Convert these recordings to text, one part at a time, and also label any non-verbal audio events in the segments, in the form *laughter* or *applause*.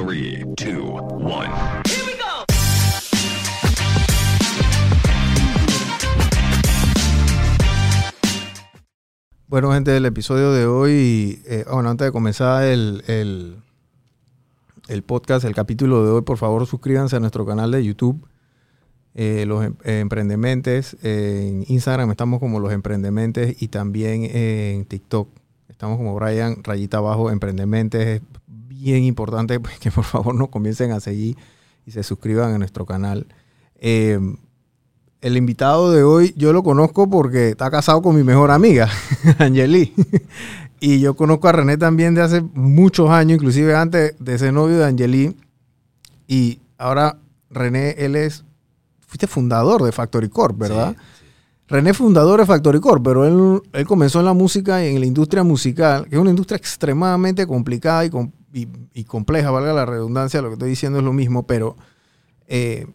Three, two, one. Bueno, gente, el episodio de hoy, eh, antes de comenzar el, el, el podcast, el capítulo de hoy, por favor suscríbanse a nuestro canal de YouTube, eh, Los Em- Emprendementes. En Instagram estamos como Los Emprendementes y también en TikTok estamos como Brian Rayita Abajo Emprendementes. Es bien importante pues, que por favor nos comiencen a seguir y se suscriban a nuestro canal. Eh, el invitado de hoy yo lo conozco porque está casado con mi mejor amiga, *laughs* Angeli. *laughs* y yo conozco a René también de hace muchos años, inclusive antes de ser novio de Angeli. Y ahora René, él es, fuiste fundador de Factory Corp, ¿verdad? René es fundador de Factory Corp, pero él, él comenzó en la música y en la industria musical, que es una industria extremadamente complicada y, com- y- y compleja, valga la redundancia, lo que estoy diciendo es lo mismo, pero eh,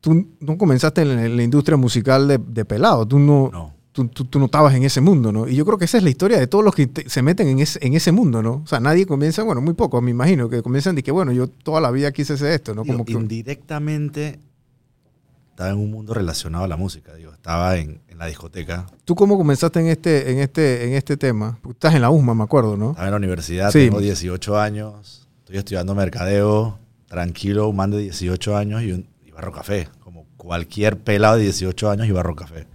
tú no comenzaste en la, industria musical de, de pelado, tú no, No. Tú, tú- tú no estabas en ese mundo, ¿no? Y yo creo que esa es la historia de todos los que te- se meten en ese, en ese mundo, ¿no? O sea, nadie comienza, bueno, muy pocos, me imagino, que comienzan de que, bueno, yo toda la vida quise hacer esto, ¿no? Digo, Como que, indirectamente estaba en un mundo relacionado a la música. Digo, estaba en, en la discoteca, ¿Tú cómo comenzaste en este, en este, en este tema? Porque estás en la USMA, me acuerdo, ¿no? estaba en la universidad, Sí. tengo 18 años, estoy estudiando mercadeo, tranquilo, un man de 18 años y un, iba a Rocafé, como cualquier pelado de 18 años iba a Rocafé.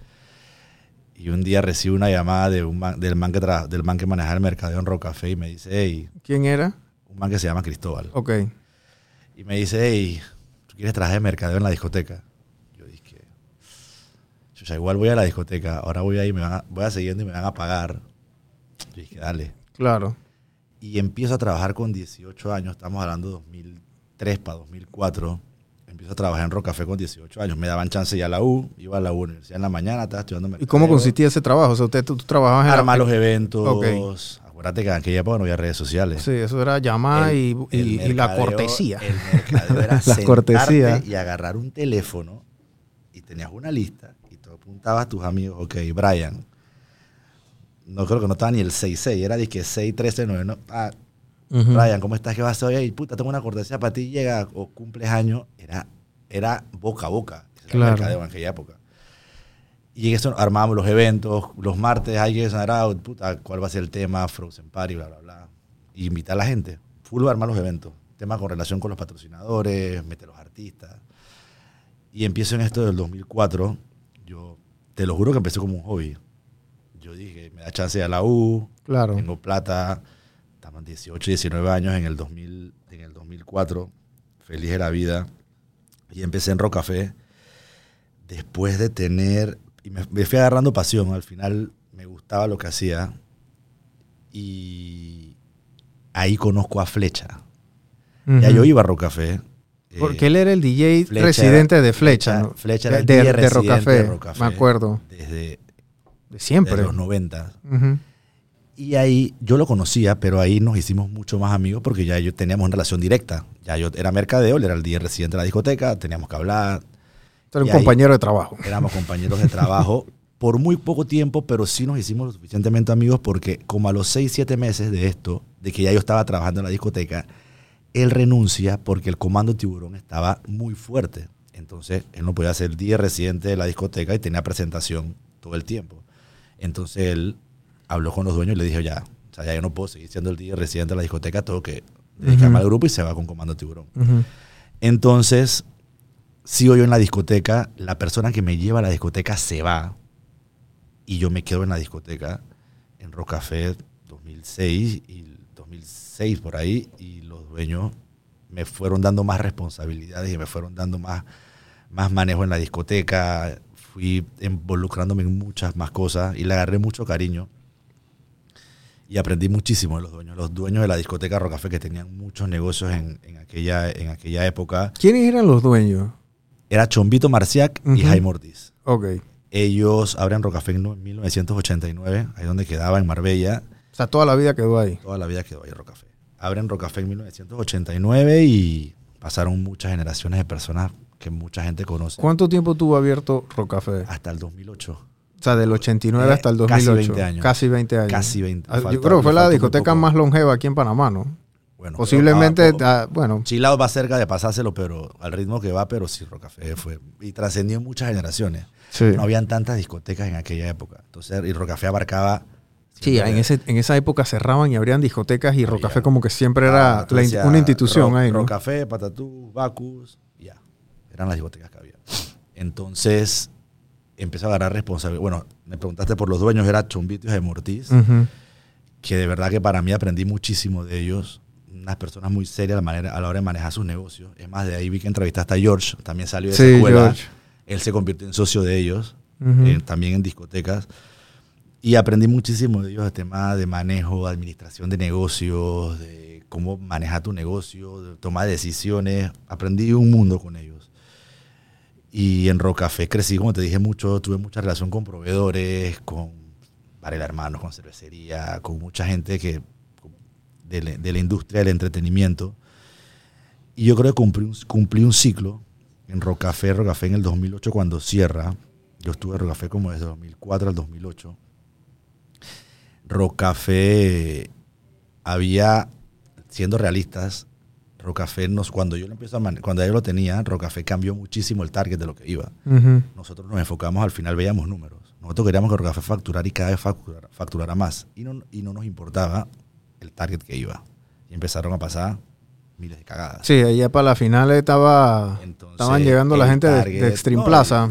Y un día recibo una llamada de un man- del, man que tra- del man que manejaba el mercadeo en Rocafé y me dice, hey, ¿Quién era? un man que se llama Cristóbal. Ok. Y me dice, hey, ¿tú quieres trabajar de mercadeo en la discoteca? Chucha, igual voy a la discoteca, ahora voy ahí, me van a, voy a siguiendo y me van a pagar. Yo dije, dale. Claro. Y empiezo a trabajar con 18 años, estamos hablando de 2003 para 2004. Empiezo a trabajar en Rocafé con 18 años. Me daban chance ya a la U, iba a la universidad en la mañana, estaba estudiando ¿Y cómo consistía ese trabajo? O sea, usted, tú, tú trabajabas en la- Armar los eventos. Ok. Acuérdate que en aquella época no había redes sociales. Sí, eso era llamar El- y, y- y la cortesía. El mercadeo era *laughs* La cortesía. y agarrar un teléfono y tenías una lista y apuntabas a tus amigos, ok, Brian. No creo que no estaba ni el 66, era de que 613, no, ah. Brian, ¿cómo estás? ¿Qué vas a hacer hoy? Puta, tengo una cortesía para ti, llega o cumples años. Era, era boca a boca. Ese era Claro. el mercadeo en aquella época. Y en eso armábamos los eventos. Los martes hay que sonar out, puta, ¿cuál va a ser el tema? Frozen Party, bla, bla, bla. Y invitar a la gente. Full armar los eventos. Tema con relación con los patrocinadores, meter los artistas. Y empiezo en esto del 2004. Yo te lo juro que empecé como un hobby. Yo dije, me da chance de ir a la U, Claro. tengo plata, estamos 18, 19 años en el, 2000, en el 2004, feliz de la vida. Y empecé en Rocafé. Después de tener, y me, me fui agarrando pasión, al final me gustaba lo que hacía. Y ahí conozco a Flecha. Ya Ujú. yo iba a Rocafé. Porque él era el DJ Flecha- residente de Flecha, ¿no? Flecha era el de, DJ de Rocafé, de Rocafé. me acuerdo. Desde, De desde siempre. los 90. Ujú. Y ahí yo lo conocía, pero ahí nos hicimos mucho más amigos porque ya yo teníamos una relación directa. Ya yo era mercadeo, él era el día residente de la discoteca, teníamos que hablar, Y un compañero de trabajo. éramos compañeros de trabajo *laughs* por muy poco tiempo, pero sí nos hicimos lo suficientemente amigos porque como a los 6, 7 meses de esto, de que ya yo estaba trabajando en la discoteca, él renuncia porque el comando tiburón estaba muy fuerte. Entonces él no podía ser el día residente de la discoteca y tenía presentación todo el tiempo. Entonces él habló con los dueños y le dijo ya, o sea, ya yo no puedo seguir siendo el día residente de la discoteca, tengo que dedicarme al grupo y se va con comando tiburón. Entonces, sigo yo en la discoteca, la persona que me lleva a la discoteca se va y yo me quedo en la discoteca en Rocafé 2006 y 2006 por ahí y los dueños me fueron dando más responsabilidades y me fueron dando más, más manejo en la discoteca, fui involucrándome en muchas más cosas y le agarré mucho cariño y aprendí muchísimo de los dueños, los dueños de la discoteca Rocafé que tenían muchos negocios en, en aquella, en aquella época. ¿Quiénes eran los dueños? Era Chombito Marciac y. Jaime Ortiz. Ok. Ellos abren Rocafé en no- 1989, ahí donde quedaba, en Marbella. O sea, toda la vida quedó ahí. Toda la vida quedó ahí Rocafé. Abren Rocafé en 1989 y pasaron muchas generaciones de personas que mucha gente conoce. ¿Cuánto tiempo tuvo abierto Rocafé? Hasta el 2008. O sea, del 89 Eh, hasta el casi 2008. 20 años. Casi 20 años. Casi 20. Ah, Yo Falta- creo que fue la discoteca más longeva aquí en Panamá, ¿no? Bueno, Posiblemente, ah, bueno, Chilao va cerca de pasárselo, pero al ritmo que va, pero sí, Rocafé fue. Y trascendió muchas generaciones. sí. No habían tantas discotecas en aquella época. Entonces, y Rocafé abarcaba. Sí, en, ese, en esa época cerraban y abrían discotecas y. Rocafé como que siempre era Ah, la una institución Ro- ahí, ¿no? Rocafé, Patatú, Bacus, ya. Eran las discotecas que había. Entonces, empecé a agarrar responsabilidad. Bueno, me preguntaste por los dueños, era Chumbito y de Mortiz, Ujú. que de verdad que para mí aprendí muchísimo de ellos. Unas personas muy serias a la, manera, a la hora de manejar sus negocios. Es más, de ahí vi que entrevistaste a George, también salió de esa Sí, escuela. George. Él se convirtió en socio de ellos, Ujú. eh, también en discotecas. Y aprendí muchísimo de ellos el tema de manejo, administración de negocios, de cómo manejar tu negocio, de tomar decisiones. Aprendí un mundo con ellos. Y en Rocafé crecí, como te dije, mucho, tuve mucha relación con proveedores, con Varela Hermanos, con cervecería, con mucha gente que de la, de la industria del entretenimiento. Y yo creo que cumplí un, cumplí un ciclo en Rocafé, Rocafé en el 2008 cuando cierra. Yo estuve en Rocafé como desde 2004 al 2008. Rocafé había, siendo realistas, Rocafé nos, cuando yo lo empiezo a cuando yo lo tenía, Rocafé cambió muchísimo el target de lo que iba. Nosotros nos enfocamos, al final veíamos números. Nosotros queríamos que Rocafé facturara y cada vez facturara, facturara más. Y no, y no nos importaba el target que iba. Y empezaron a pasar miles de cagadas. Sí, allá para la final estaba, Entonces, estaban llegando la gente de, target- de Extreme no, Plaza.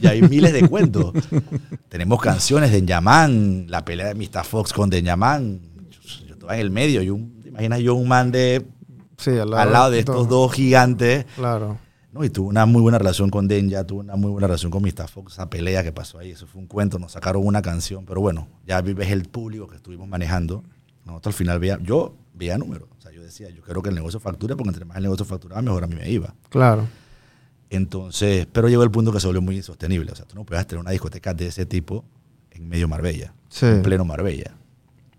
Y hay miles de cuentos. *laughs* Tenemos canciones de Yaman, la pelea de Mr. Fox con Yaman. Yo, yo estaba en el medio. Y un, ¿Te imaginas yo un man de, Sí, al lado, al lado de estos dos gigantes? Claro. ¿no? Y tuvo una muy buena relación con Denja, tuvo una muy buena relación con Mr. Fox, esa pelea que pasó ahí, eso fue un cuento, nos sacaron una canción, pero bueno, ya ves el público que estuvimos manejando. Nosotros al final veía, yo veía números, yo decía, yo quiero que el negocio facture, porque entre más el negocio facturaba, mejor a mí me iba. Claro. Entonces, pero llegó el punto que se volvió muy insostenible, o sea, tú no puedes tener una discoteca de ese tipo en medio Marbella, Sí. en pleno Marbella.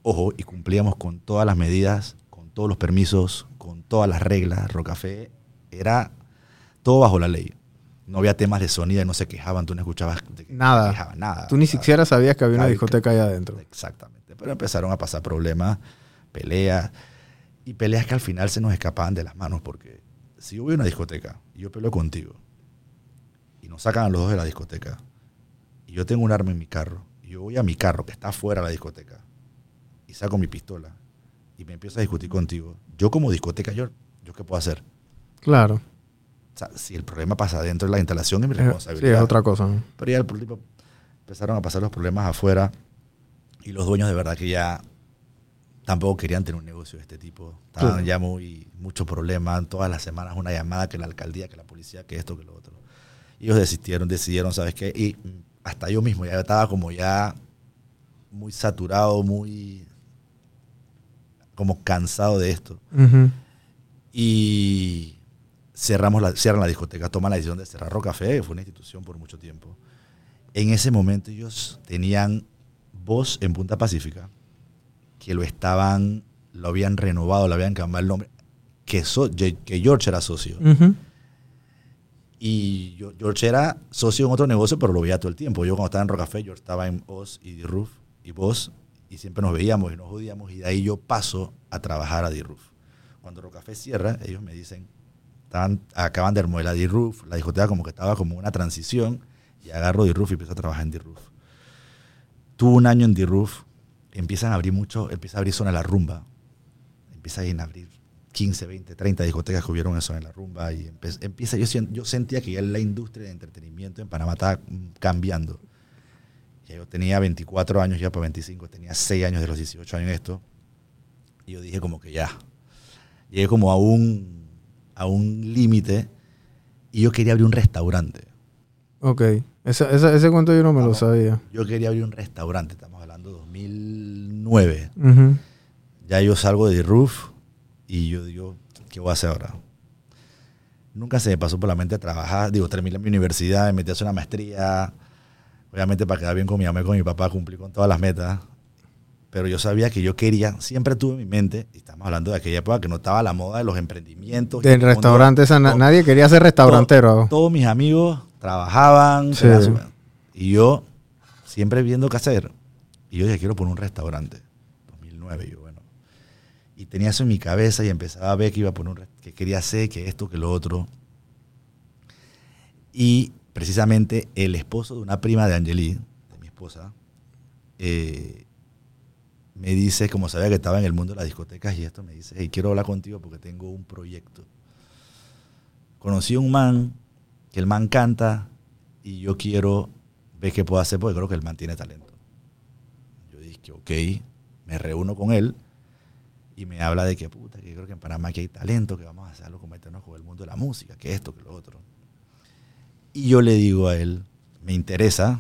Ojo, y cumplíamos con todas las medidas, con todos los permisos, con todas las reglas. Rocafé era todo bajo la ley. No había temas de sonido y no se quejaban, tú no escuchabas de Nada. quejaban, nada. Tú ni siquiera sabías que había una discoteca allá adentro. Exactamente. Pero empezaron a pasar problemas, peleas, y peleas que al final se nos escapaban de las manos, porque si yo voy a una discoteca y yo peleo contigo, y nos sacan a los dos de la discoteca, y yo tengo un arma en mi carro, y yo voy a mi carro que está fuera de la discoteca, y saco mi pistola, y me empiezo a discutir contigo, yo como discoteca, yo, ¿yo qué puedo hacer? Claro. O sea, si el problema pasa dentro de la instalación, es mi Eh, Sí, responsabilidad. es otra cosa. ¿no? Pero ya el tipo empezaron a pasar los problemas afuera y los dueños de verdad que ya tampoco querían tener un negocio de este tipo. Estaban Claro. ya muy muchos problemas, todas las semanas una llamada que la alcaldía, que la policía, que esto, que lo otro. Y ellos desistieron, decidieron, ¿sabes qué? Y mm, hasta yo mismo ya estaba como ya muy saturado, muy como cansado de esto. Ujú. Y cerramos la, cierran la discoteca, toman la decisión de cerrar Rocafé, que fue una institución por mucho tiempo. En ese momento ellos tenían voz en Punta Pacífica, que lo estaban, lo habían renovado, le habían cambiado el nombre, que, so- que George era socio. Ujú. Y yo- George era socio en otro negocio, pero lo veía todo el tiempo. Yo cuando estaba en Rocafé, yo estaba en Oz y D-Roof y vos, y siempre nos veíamos y nos jodíamos, y de ahí yo paso a trabajar a D-Roof. Cuando Rocafé cierra, ellos me dicen, estaban, acaban de remodelar D-Roof, la discoteca como que estaba como una transición, y agarro D-Roof y empiezo a trabajar en D-Roof. Tuve un año en D-Roof, empiezan a abrir mucho, empieza a abrir zona la rumba, empieza a abrir 15, 20, 30 discotecas que hubieron en la rumba y empieza, yo, yo sentía que ya la industria de entretenimiento en Panamá estaba mm, cambiando. Ya yo tenía 24 años, ya para 25, tenía 6 años de los 18 años en esto. Y yo dije como que ya. Llegué como a un, a un límite y yo quería abrir un restaurante. Ok. Esa- esa- ese cuento yo no me lo Vamos. sabía. Yo quería abrir un restaurante, estamos hablando de 2009. Ujú. Ya yo salgo de Roof y yo digo, ¿qué voy a hacer ahora? Nunca se me pasó por la mente trabajar. Digo, terminé mi universidad, me metí a hacer una maestría. Obviamente para quedar bien con mi mamá y con mi papá, cumplí con todas las metas. Pero yo sabía que yo quería, siempre tuve en mi mente, y estamos hablando de aquella época que no estaba la moda de los emprendimientos. Del todo mundo- restaurante, esa nadie quería ser restaurantero. Todos mis amigos trabajaban, Sí. y yo siempre viendo qué hacer. Y yo dije, quiero poner un restaurante. 2009, yo, bueno. Y tenía eso en mi cabeza y empezaba a ver que iba a poner un que quería hacer, que esto, que lo otro. Y precisamente el esposo de una prima de Angeli, de mi esposa, eh, me dice, como sabía que estaba en el mundo de las discotecas y esto, me dice, hey, quiero hablar contigo porque tengo un proyecto. Conocí a un man, que el man canta y yo quiero ver qué puedo hacer porque creo que el man tiene talento. Yo dije, ok, me reúno con él y me habla de que, puta, que creo que en Panamá aquí hay talento, que vamos a hacer algo, meternos con el mundo de la música, que esto, que lo otro. Y yo le digo a él, me interesa,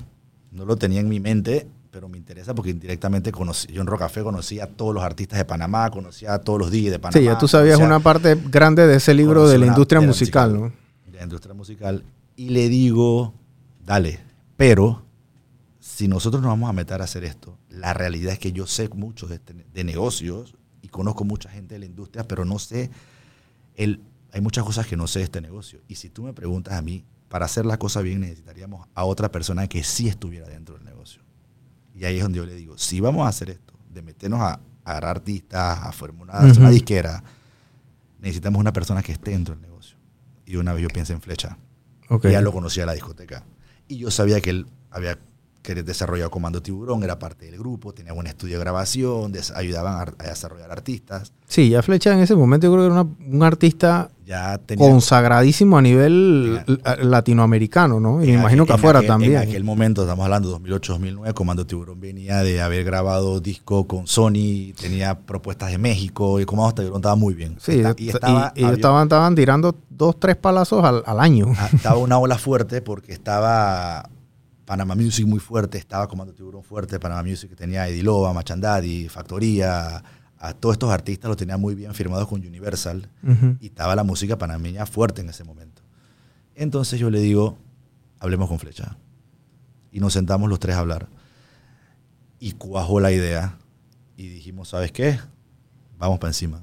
no lo tenía en mi mente, pero me interesa porque indirectamente conocí, yo en Rocafé conocía a todos los artistas de Panamá, conocía a todos los DJs de Panamá. Sí, ya tú sabías conocía una parte grande de ese libro de la una- industria musical, musical. ¿no? La industria musical y le digo, dale, pero si nosotros nos vamos a meter a hacer esto, la realidad es que yo sé mucho de, este- de negocios y conozco mucha gente de la industria, pero no sé, el, hay muchas cosas que no sé de este negocio. Y si tú me preguntas a mí, para hacer la cosa bien necesitaríamos a otra persona que sí estuviera dentro del negocio. Y ahí es donde yo le digo, si vamos a hacer esto, de meternos a, agarrar artistas, a formar una, hacer una disquera, necesitamos una persona que esté dentro del negocio. Y una vez yo pensé en Flecha. Ya lo conocía de la discoteca. Y yo sabía que él había que desarrollado Comando Tiburón, era parte del grupo, tenía un estudio de grabación, ayudaban a, a desarrollar artistas. Sí, ya Flecha en ese momento yo creo que era una- un artista Ya tenía... consagradísimo a nivel Tenía- latinoamericano, ¿no? Y me imagino que afuera aquel- también. En aquel momento, estamos hablando 2008-2009, Comando Tiburón venía de haber grabado disco con Sony, tenía propuestas de México, y Comando Tiburón estaba muy bien. Sí, Está- y, y estaba, y ellos había- estaban, estaban tirando dos, tres palazos al, al año. Ah, estaba una ola fuerte porque estaba Panama Music muy fuerte, estaba Comando Tiburón fuerte, Panama Music tenía Ediloba, Machandadi, Factoría, a todos estos artistas los tenía muy bien firmados con Universal y estaba la música panameña fuerte en ese momento. Entonces yo le digo, hablemos con Flecha. Y nos sentamos los tres a hablar. Y cuajó la idea y dijimos, ¿sabes qué? Vamos para encima.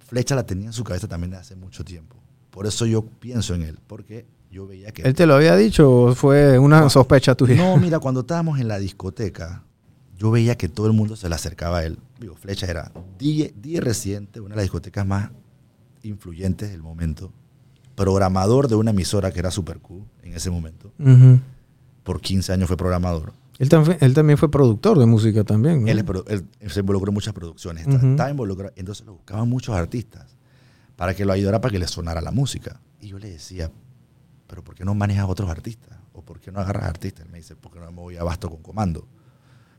Flecha la tenía en su cabeza también hace mucho tiempo. Por eso yo pienso en él, porque yo veía que... ¿Él te lo había dicho o fue una sospecha tuya? No, mira, cuando estábamos en la discoteca, yo veía que todo el mundo se le acercaba a él. Digo, Flecha era DJ, DJ residente, una de las discotecas más influyentes del momento. Programador de una emisora que era Super Q en ese momento. Por 15 años fue programador. él, también, él también fue productor de música también. ¿no? Él, se involucró en muchas producciones. Estaba involucrado. Entonces lo buscaban muchos artistas para que lo ayudara para que le sonara la música. Y yo le decía, pero ¿por qué no manejas otros artistas? ¿O por qué no agarras artistas? Él me dice, porque no me voy a basto con comando.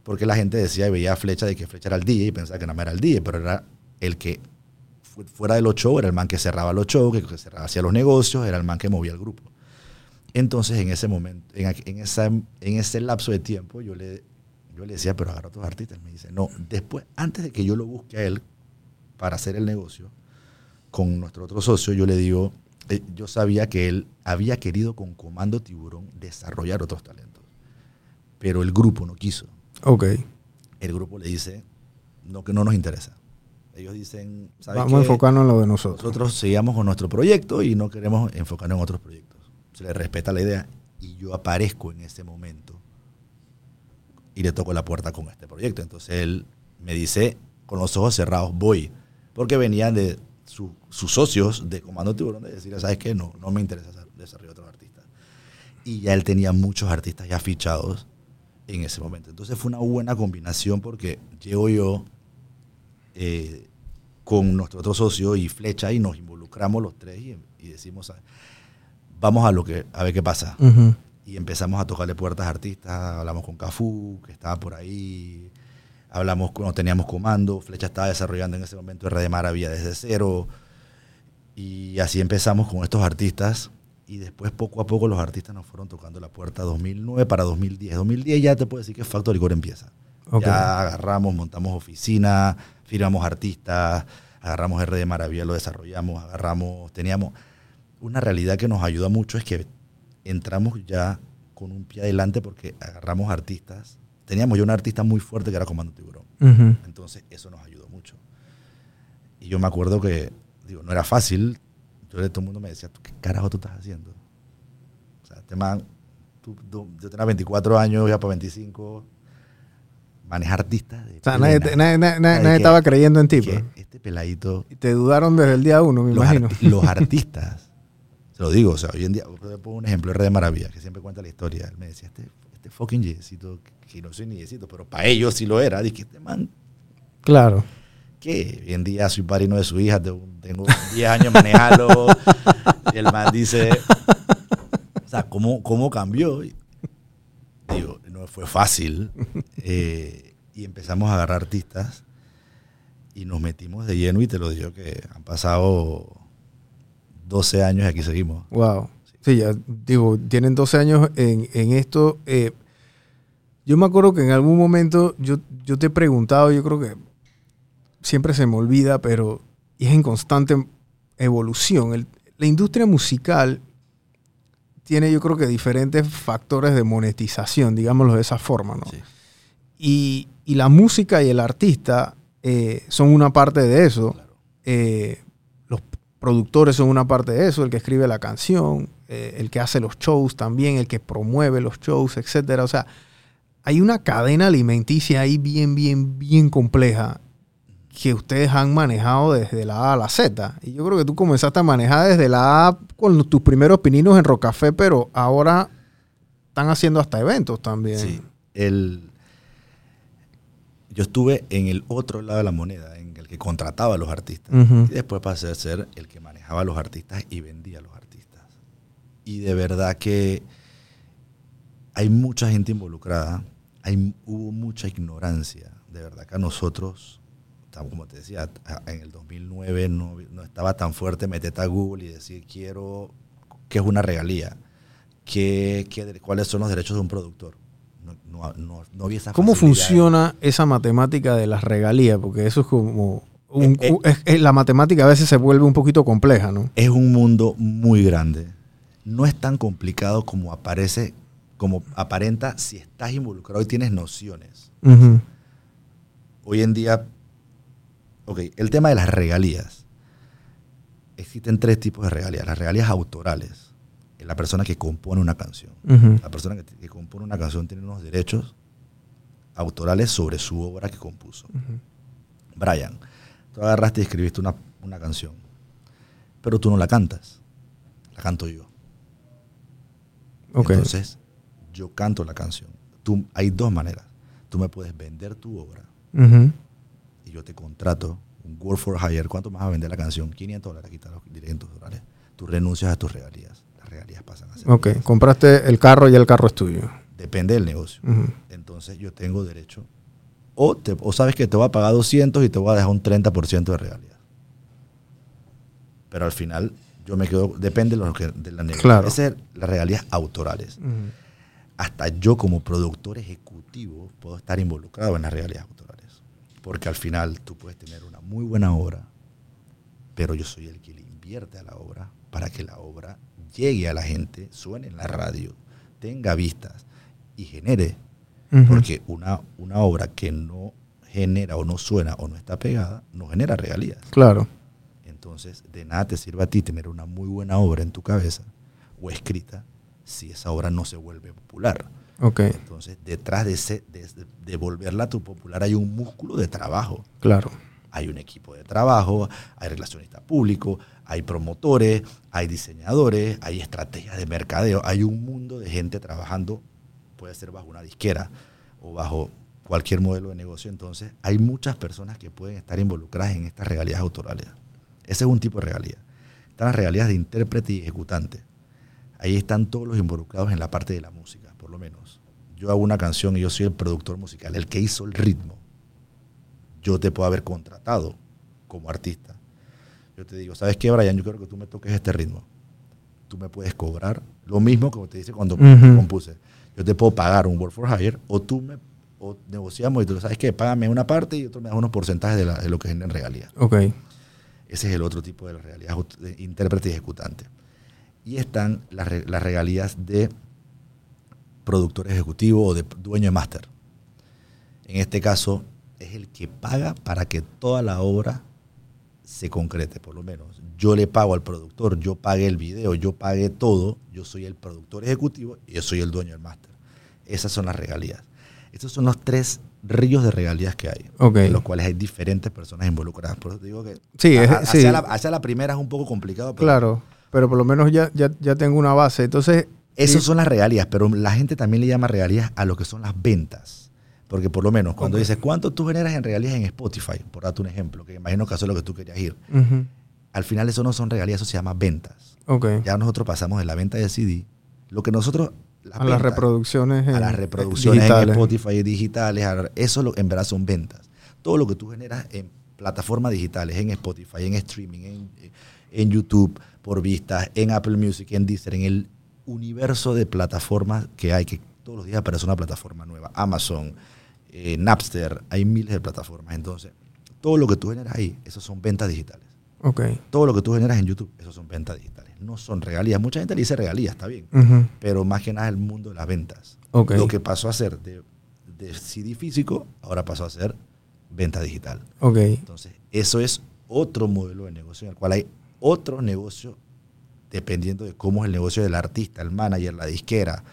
Porque la gente decía y veía a Flecha de que Flecha era el DJ y pensaba que no era el DJ, pero era el que fu- fuera de los shows, era el man que cerraba los shows, que, cerraba, hacía los negocios, era el man que movía el grupo. Entonces, en ese momento, en, esa, en ese lapso de tiempo, yo le, yo le decía, pero agarra a otros artistas. Me dice, no, después, antes de que yo lo busque a él para hacer el negocio, con nuestro otro socio, yo le digo, eh, yo sabía que él había querido con Comando Tiburón desarrollar otros talentos, pero el grupo no quiso. Ok. El grupo le dice, no, que no nos interesa. Ellos dicen, ¿sabes Vamos a enfocarnos en lo de nosotros. Nosotros seguimos con nuestro proyecto y no queremos enfocarnos en otros proyectos. Se le respeta la idea y yo aparezco en ese momento y le toco la puerta con este proyecto. Entonces él me dice, con los ojos cerrados, voy. Porque venían de su- sus socios de Comando Tiburón de decir, ¿sabes qué? No, no me interesa desarrollar otros artistas. Y ya él tenía muchos artistas ya fichados en ese momento. Entonces fue una buena combinación porque llego yo eh, con nuestro otro socio y Flecha y nos involucramos los tres y, y decimos, "Ah, vamos a, lo que, a ver qué pasa. Ujú. Y empezamos a tocarle puertas a artistas, hablamos con Cafú, que estaba por ahí, hablamos cuando teníamos comando, Flecha estaba desarrollando en ese momento RD Maravilla desde cero, y así empezamos con estos artistas, y después poco a poco los artistas nos fueron tocando la puerta 2009 para 2010. 2010 ya te puedo decir que Factory Core empieza. Ya agarramos, montamos oficina, firmamos artistas, agarramos RD Maravilla, lo desarrollamos, agarramos, teníamos una realidad que nos ayuda mucho es que entramos ya con un pie adelante porque agarramos artistas. Teníamos ya un artista muy fuerte que era Comando Tiburón. Entonces eso nos ayudó mucho. Y yo me acuerdo que, digo, no era fácil. Yo todo el mundo me decía, ¿tú qué carajo tú estás haciendo? O sea, este man, tú- tú- yo tenía 24 años, ya para 25. manejar artistas de O sea, nadie, nadie- nadie- nadie estaba creyendo en ti. Pues. este peladito Y te dudaron desde el día uno, me los, imagino. arti- los *laughs* artistas, se lo digo, o sea, hoy en día, pongo un ejemplo, R de Maravilla, que siempre cuenta la historia. Él me decía, este, este fucking yesito, que no soy ni yesito, pero para ellos sí lo era. Dije, este man, Claro. ¿qué? Hoy en día soy padrino de su hija, tengo, tengo 10 años manejarlo. y el man dice, o sea, ¿cómo, cómo cambió? Y digo, no fue fácil. Eh, y empezamos a agarrar artistas y nos metimos de lleno y te lo digo que han pasado 12 años y aquí seguimos. Wow. Sí, ya digo, tienen 12 años en, en esto. eh, yo me acuerdo que en algún momento yo, yo te he preguntado, yo creo que siempre se me olvida, pero es en constante evolución. El- la industria musical tiene yo creo que diferentes factores de monetización, digámoslo de esa forma, ¿no? Sí. Y, y la música y el artista eh, son una parte de eso. Claro. Eh, los productores son una parte de eso, el que escribe la canción, eh, el que hace los shows también, el que promueve los shows, etcétera. O sea, hay una cadena alimenticia ahí bien, bien, bien compleja que ustedes han manejado desde la A a la Z. Y yo creo que tú comenzaste a manejar desde la A con tus primeros pininos en Rocafé, pero ahora están haciendo hasta eventos también. Sí. El, yo estuve en el otro lado de la moneda, en el que contrataba a los artistas. Y después pasé a ser el que manejaba a los artistas y vendía a los artistas. Y de verdad que hay mucha gente involucrada, hay, hubo mucha ignorancia. De verdad que a nosotros, como te decía, en el 2009 no, no estaba tan fuerte meterte a Google y decir quiero, qué es una regalía, ¿Qué, qué- cuáles son los derechos de un productor. No, no- no- había esa ¿Cómo funciona esa matemática de las regalías? Porque eso es como... un- Eh, eh. es- es- la matemática a veces se vuelve un poquito compleja, ¿no? es un mundo muy grande. No es tan complicado como aparece, como aparenta si estás involucrado y tienes nociones. Hoy en día, ok, el tema de las regalías. Existen tres tipos de regalías. Las regalías autorales. es La persona que compone una canción. La persona que, que compone una canción tiene unos derechos autorales sobre su obra que compuso. Brian, tú agarraste y escribiste una, una canción, pero tú no la cantas, la canto yo. Entonces, yo canto la canción. Tú, hay dos maneras. Tú me puedes vender tu obra y yo te contrato un Word for Hire. ¿Cuánto vas a vender la canción? 500 dólares, quita los 500 dólares. Tú renuncias a tus regalías. Las regalías pasan a ser. Ok, compraste el carro y el carro es tuyo. Depende del negocio. Entonces, yo tengo derecho. O, te- o sabes que te voy a pagar 200 y te voy a dejar un 30% de regalías. Pero al final, yo me quedo. Depende de, lo que, de la. Claro. Esas son las regalías autorales. Hasta yo como productor ejecutivo puedo estar involucrado en las regalías autorales. Porque al final tú puedes tener una muy buena obra, pero yo soy el que le invierte a la obra para que la obra llegue a la gente, suene en la radio, tenga vistas y genere. Porque una, una obra que no genera o no suena o no está pegada, no genera regalías. Claro. Entonces, de nada te sirve a ti tener una muy buena obra en tu cabeza o escrita si esa obra no se vuelve popular. Entonces, detrás de, ese, de, de volverla tu popular hay un músculo de trabajo. claro. Hay un equipo de trabajo, hay relacionistas públicos, hay promotores, hay diseñadores, hay estrategias de mercadeo, hay un mundo de gente trabajando, puede ser bajo una disquera o bajo cualquier modelo de negocio. Entonces, hay muchas personas que pueden estar involucradas en estas regalías autorales. Ese es un tipo de regalía. Están las regalías de intérprete y ejecutante. Ahí están todos los involucrados en la parte de la música, por lo menos. Yo hago una canción y yo soy el productor musical, el que hizo el ritmo. Yo te puedo haber contratado como artista. Yo te digo, ¿sabes qué, Brian? Yo quiero que tú me toques este ritmo. Tú me puedes cobrar lo mismo que te dice cuando compuse. Yo te puedo pagar un Word for Hire o tú me o negociamos y tú sabes qué, págame una parte y otro me das unos porcentajes de, la- de lo que genera en regalía. Ok. Ese es el otro tipo de regalías, aut- de intérprete y ejecutante. Y están las, las regalías de productor ejecutivo o de dueño de máster. En este caso, es el que paga para que toda la obra se concrete, por lo menos. Yo le pago al productor, yo pagué el video, yo pagué todo, yo soy el productor ejecutivo y yo soy el dueño del máster. Esas son las regalías. Estos son los tres ríos de regalías que hay, Ok. en los cuales hay diferentes personas involucradas. Por eso te digo que Sí, es- sí. hacia, la, hacia la primera es un poco complicado, pero Claro, pero por lo menos ya, ya, ya tengo una base. Entonces, esas sí, son las regalías, pero la gente también le llama regalías a lo que son las ventas. Porque por lo menos cuando dices, ¿cuánto tú generas en regalías en Spotify? Por darte un ejemplo, que imagino que eso es lo que tú querías ir. Al final eso no son regalías, eso se llama ventas. ok. Ya nosotros pasamos de la venta de CD, lo que nosotros... las a las reproducciones. a en- las reproducciones digitales. en Spotify digitales, a- eso lo, en verdad son ventas. Todo lo que tú generas en plataformas digitales, en Spotify, en streaming, en, en YouTube, por vistas, en Apple Music, en Deezer, en el universo de plataformas que hay, que todos los días aparece una plataforma nueva. Amazon, eh, Napster, hay miles de plataformas. Entonces, todo lo que tú generas ahí, esos son ventas digitales. Ok. Todo lo que tú generas en YouTube, esos son ventas digitales. No son regalías. Mucha gente le dice regalías, está bien pero más que nada el mundo de las ventas. Lo que pasó a ser de, de CD físico, ahora pasó a ser venta digital. Ok. Entonces, eso es otro modelo de negocio en el cual hay otro negocio dependiendo de cómo es el negocio del artista, el manager, la disquera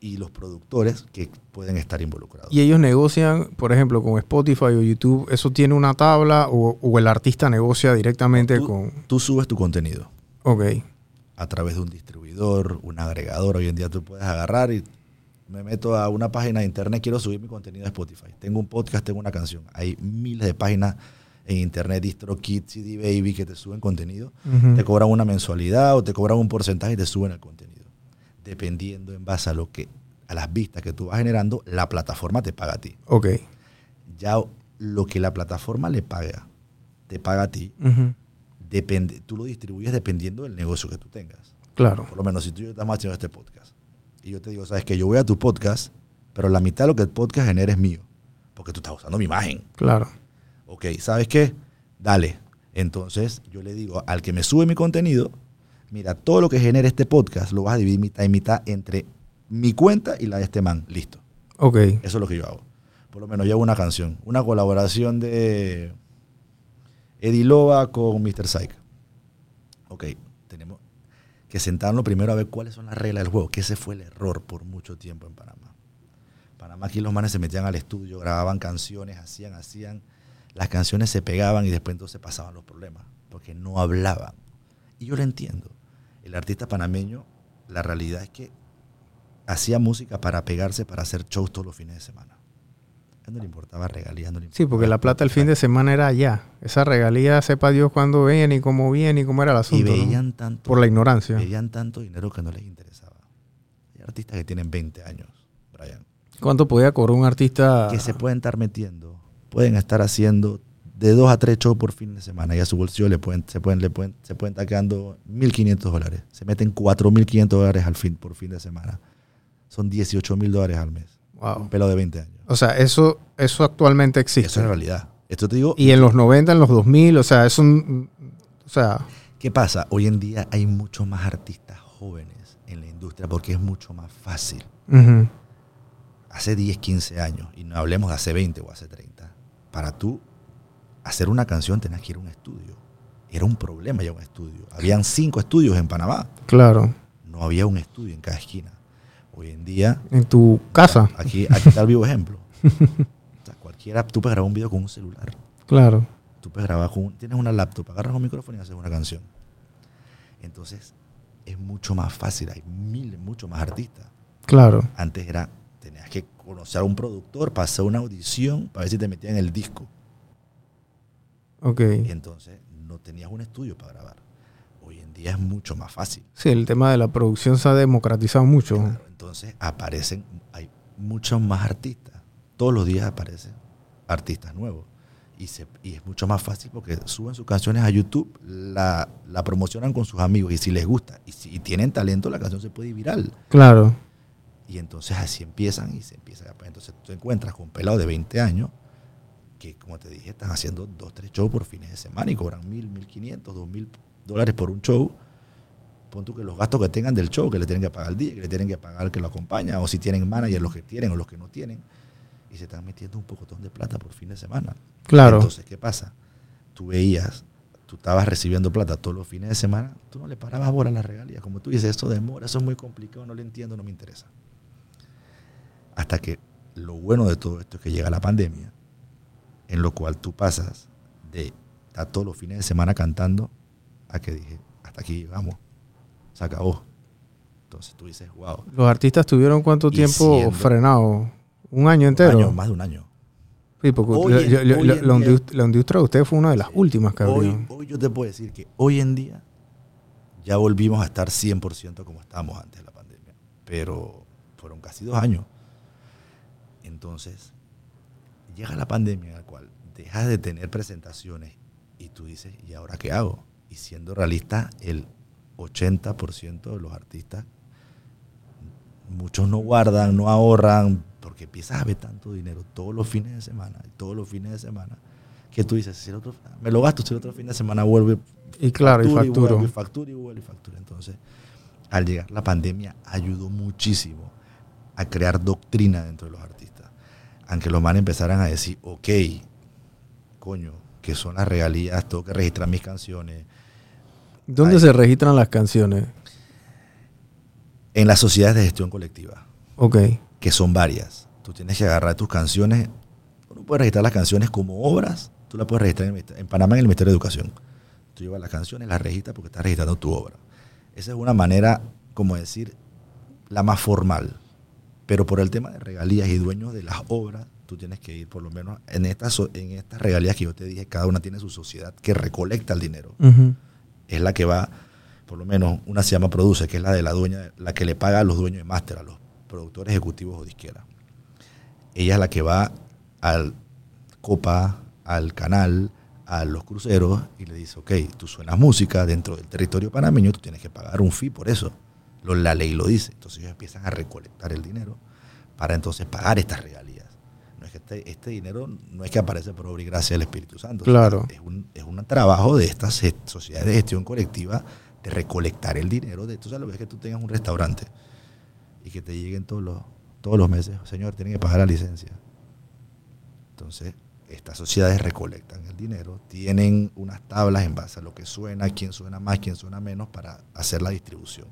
y los productores que pueden estar involucrados. Y ellos negocian, por ejemplo, con Spotify o YouTube, ¿eso tiene una tabla o, o el artista negocia directamente tú, con... tú subes tu contenido Ok. a través de un distribuidor, un agregador. Hoy en día tú puedes agarrar y me meto a una página de internet, quiero subir mi contenido a Spotify. Tengo un podcast, tengo una canción. Hay miles de páginas en internet, DistroKid, CD Baby, que te suben contenido. Te cobran una mensualidad o te cobran un porcentaje y te suben el contenido. Dependiendo en base a lo que a las vistas que tú vas generando, la plataforma te paga a ti. Ok. Ya lo que la plataforma le paga, te paga a ti, depende, tú lo distribuyes dependiendo del negocio que tú tengas. Claro. Por lo menos si tú y yo estamos haciendo este podcast y yo te digo, sabes que yo voy a tu podcast, pero la mitad de lo que el podcast genera es mío, porque tú estás usando mi imagen. Claro. Ok, ¿sabes qué? Dale. Entonces yo le digo al que me sube mi contenido, mira, todo lo que genera este podcast lo vas a dividir mitad y mitad entre mi cuenta y la de este man. Listo. Ok. Eso es lo que yo hago. Por lo menos yo hago una canción, una colaboración de Eddie Loba con Mr. Psych. Ok, tenemos que sentarnos primero a ver cuáles son las reglas del juego, que ese fue el error por mucho tiempo en Panamá. Panamá aquí los manes se metían al estudio, grababan canciones, hacían, hacían, las canciones se pegaban y después entonces pasaban los problemas, porque no hablaban. Y yo lo entiendo. El artista panameño, la realidad es que hacía música para pegarse, para hacer shows todos los fines de semana. A él no le importaba regalías, no le Sí, porque importaba la plata el fin de semana era allá. Esa regalía, sepa Dios cuándo viene y cómo viene y cómo era el Y asunto. ¿no? veían tanto, Por la ignorancia. veían tanto dinero que no les interesaba. Hay artistas que tienen 20 años, Brian, ¿Cuánto podía cobrar un artista? que se pueden estar metiendo, pueden estar haciendo de dos a tres shows por fin de semana y a su bolsillo le pueden, se pueden, le pueden, se pueden quedando 1.500 dólares. Se meten 4.500 dólares al fin, por fin de semana. Son 18.000 dólares al mes. Un Wow. pelo de 20 años. O sea, eso, eso actualmente existe. Eso es realidad. Esto te digo, Y en los 90, en los 2000, o sea, es un... O sea, ¿Qué pasa? Hoy en día hay mucho más artistas jóvenes en la industria porque es mucho más fácil. ujú, Hace 10, 15 años, y no hablemos de hace 20 o hace 30, para tú hacer una canción tenías que ir a un estudio. Era un problema ya un estudio. Habían cinco estudios en Panamá. claro. No había un estudio en cada esquina. Hoy en día, En tu casa. aquí, aquí está el vivo ejemplo. O sea, cualquiera, tú puedes grabar un video con un celular. Claro. Tú puedes grabar con, un- tienes una laptop, agarras un micrófono y haces una canción. Entonces, es mucho más fácil, hay miles, mucho más artistas. Claro. Antes era, tenías que conocer a un productor, pasar una audición para ver si te metían en el disco. Ok. Y entonces no tenías un estudio para grabar. Hoy en día es mucho más fácil. Sí, el tema de la producción se ha democratizado mucho. Claro, entonces aparecen, hay muchos más artistas. Todos los días aparecen artistas nuevos. Y, se, y es mucho más fácil porque suben sus canciones a YouTube, la, la promocionan con sus amigos y si les gusta y si tienen talento, la canción se puede ir viral. Claro. Y entonces así empiezan y se empieza. Entonces tú te encuentras con pelados de 20 años que, como te dije, están haciendo dos, tres shows por fines de semana y cobran mil, mil quinientos, dos mil dólares por un show. Pon tú que los gastos que tengan del show, que le tienen que pagar al día, que le tienen que pagar al que lo acompaña, o si tienen manager, los que tienen o los que no tienen. Y se están metiendo un pocotón de plata por fin de semana. Claro. Entonces, ¿qué pasa? Tú veías, tú estabas recibiendo plata todos los fines de semana, tú no le parabas bola a las regalías. Como tú dices, eso demora, eso es muy complicado, no lo entiendo, no me interesa. Hasta que lo bueno de todo esto es que llega la pandemia, en lo cual tú pasas de estar todos los fines de semana cantando a que dije, hasta aquí llegamos, se acabó. Entonces tú dices, wow. ¿Los artistas tuvieron cuánto Y tiempo frenado? ¿Un año Un entero? año, más de un año. Sí, porque Hoy en- yo- hoy día- la industria de ustedes fue una de las últimas que abrió. Hoy, hoy yo te puedo decir que hoy en día ya volvimos a estar 100% como estábamos antes de la pandemia. Pero fueron casi dos años. Entonces, llega la pandemia en la cual dejas de tener presentaciones y tú dices, ¿y ahora qué hago? Y siendo realista, el 80% de los artistas, muchos no guardan, no ahorran, porque empiezas a ver tanto dinero todos los fines de semana, todos los fines de semana, que tú dices, si el otro, me lo gasto, si el otro fin de semana vuelve Y claro, y factura facturo. vuelve, y factura y vuelve y factura. Entonces, al llegar la pandemia, ayudó muchísimo a crear doctrina dentro de los artistas. Aunque los manes empezaran a decir, ok, coño, que son las regalías, tengo que registrar mis canciones. ¿Dónde se registran las canciones? En las sociedades de gestión colectiva, Ok. que son varias. Tú tienes que agarrar tus canciones, tú no puedes registrar las canciones como obras, tú las puedes registrar en, en Panamá en el Ministerio de Educación. Tú llevas las canciones, las registras porque estás registrando tu obra. Esa es una manera, como decir, la más formal. Pero por el tema de regalías y dueños de las obras, tú tienes que ir por lo menos en estas, en estas regalías que yo te dije, cada una tiene su sociedad que recolecta el dinero. Es la que va, por lo menos una se llama Produce, que es la de la dueña, la que le paga a los dueños de máster, a los productores ejecutivos o disquera. Ella es la que va al Copa, al canal, a los cruceros y le dice, ok, tú suenas música dentro del territorio panameño, tú tienes que pagar un fee por eso. La ley lo dice. Entonces ellos empiezan a recolectar el dinero para entonces pagar estas regalías. No es que este, este dinero no es que aparece por obra y gracia del Espíritu Santo. Claro. Es un, es un trabajo de estas sociedades de gestión colectiva de recolectar el dinero. De, tú sabes lo que es que tú tengas un restaurante y que te lleguen todos los, todos los meses, señor, tienen que pagar la licencia. Entonces, estas sociedades recolectan el dinero, tienen unas tablas en base a lo que suena, quién suena más, quién suena menos, para hacer la distribución.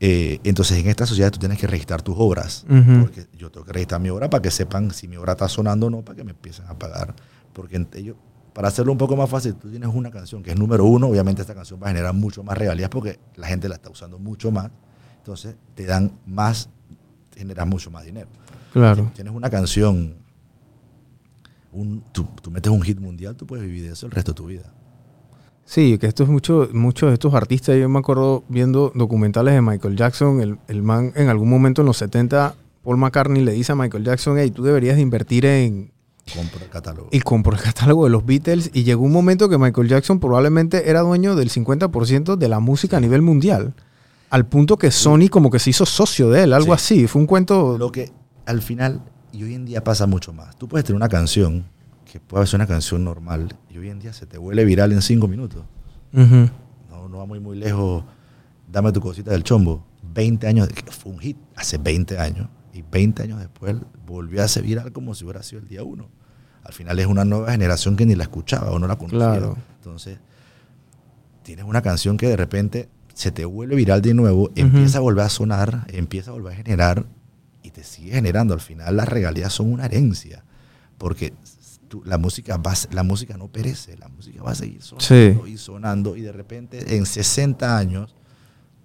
Eh, entonces, en esta sociedad tú tienes que registrar tus obras, porque yo tengo que registrar mi obra para que sepan si mi obra está sonando o no, para que me empiecen a pagar. Porque ellos, para hacerlo un poco más fácil, tú tienes una canción que es número uno, obviamente esta canción va a generar mucho más regalías porque la gente la está usando mucho más. Entonces, te dan más, generas mucho más dinero. Claro. Tienes una canción, un, tú, tú metes un hit mundial, tú puedes vivir de eso el resto de tu vida. Sí, que esto es mucho, muchos de estos artistas, yo me acuerdo viendo documentales de Michael Jackson, el, el man en algún momento en los 70, Paul McCartney le dice a Michael Jackson, hey, tú deberías de invertir en... Compra el catálogo. Y compró el catálogo de los Beatles y llegó un momento que Michael Jackson probablemente era dueño del 50% de la música a nivel mundial. Al punto que Sony como que se hizo socio de él, algo Sí. así. Fue un cuento... Lo que al final, y hoy en día pasa mucho más. Tú puedes tener una canción que puede ser una canción normal y hoy en día se te vuelve viral en cinco minutos. No, no va muy, muy lejos. Dame tu cosita del chombo. 20 años, fue un hit hace 20 años. Y 20 años después volvió a ser viral como si hubiera sido el día uno. Al final es una nueva generación que ni la escuchaba o no la conocía. Claro. Entonces, tienes una canción que de repente se te vuelve viral de nuevo, empieza a volver a sonar, empieza a volver a generar y te sigue generando. Al final las regalías son una herencia. Porque tú- la, música va, la música no perece, la música va a seguir sonando Sí. y sonando. Y de repente en 60 años,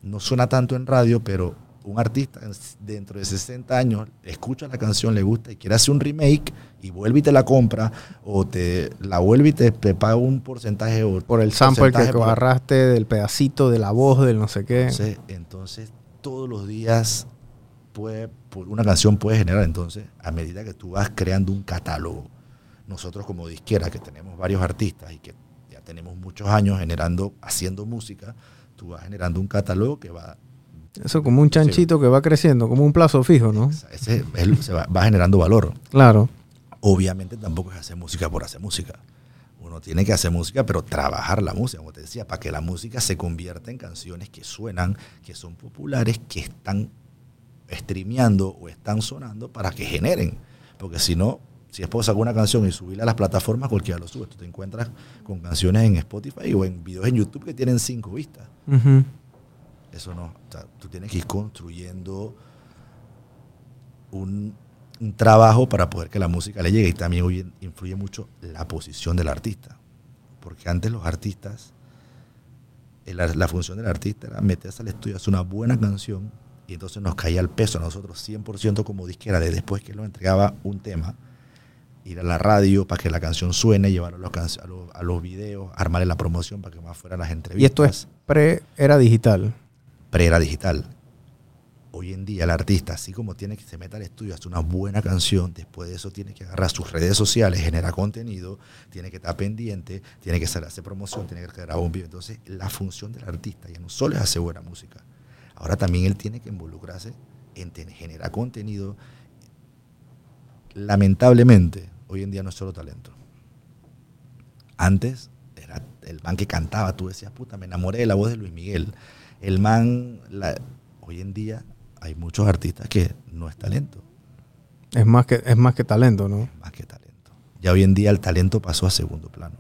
no suena tanto en radio, pero un artista en- dentro de 60 años escucha la canción, le gusta y quiere hacer un remake y vuelve y te la compra o te la vuelve y te, te paga un porcentaje o Por el sample que por- agarraste, del pedacito, de la voz, del no sé qué. entonces, entonces, todos los días puede, por una canción puede generar. Entonces, a medida que tú vas creando un catálogo, nosotros como disquera, que tenemos varios artistas y que ya tenemos muchos años generando, haciendo música, tú vas generando un catálogo que va, Eso como un chanchito que va creciendo, como un plazo fijo, ¿no? ese, él se va, va generando valor. Claro. Obviamente tampoco es hacer música por hacer música. Uno tiene que hacer música, pero trabajar la música, como te decía, para que la música se convierta en canciones que suenan, que son populares, que están streameando o están sonando para que generen. Porque si no, si es por sacar una canción y subirla a las plataformas, cualquiera lo sube. Tú te encuentras con canciones en Spotify o en videos en YouTube que tienen cinco vistas. Eso no. O sea, tú tienes que ir construyendo un, un trabajo para poder que la música le llegue. Y también hoy influye mucho la posición del artista. Porque antes los artistas, el la función del artista era meterse al estudio, hacer una buena canción, y entonces nos caía el peso a nosotros 100% como disquera, de después que nos entregaba un tema, ir a la radio para que la canción suene, llevarlo a los, a los, a los videos, armarle la promoción para que más fueran las entrevistas Y esto es pre era digital. pre-era digital. Hoy en día el artista, así como tiene que se meta al estudio, hace una buena canción, después de eso tiene que agarrar sus redes sociales, generar contenido, tiene que estar pendiente, tiene que hacer, promoción, tiene que grabar un video. Entonces, la función del artista ya no solo es hacer buena música, ahora también él tiene que involucrarse en generar contenido. Lamentablemente, hoy en día no es solo talento. Antes era el man que cantaba, tú decías, puta, me enamoré de la voz de Luis Miguel. El man, la- hoy en día hay muchos artistas que no es talento, Es más que, es más que talento, ¿no? más que talento. Ya hoy en día el talento pasó a segundo plano.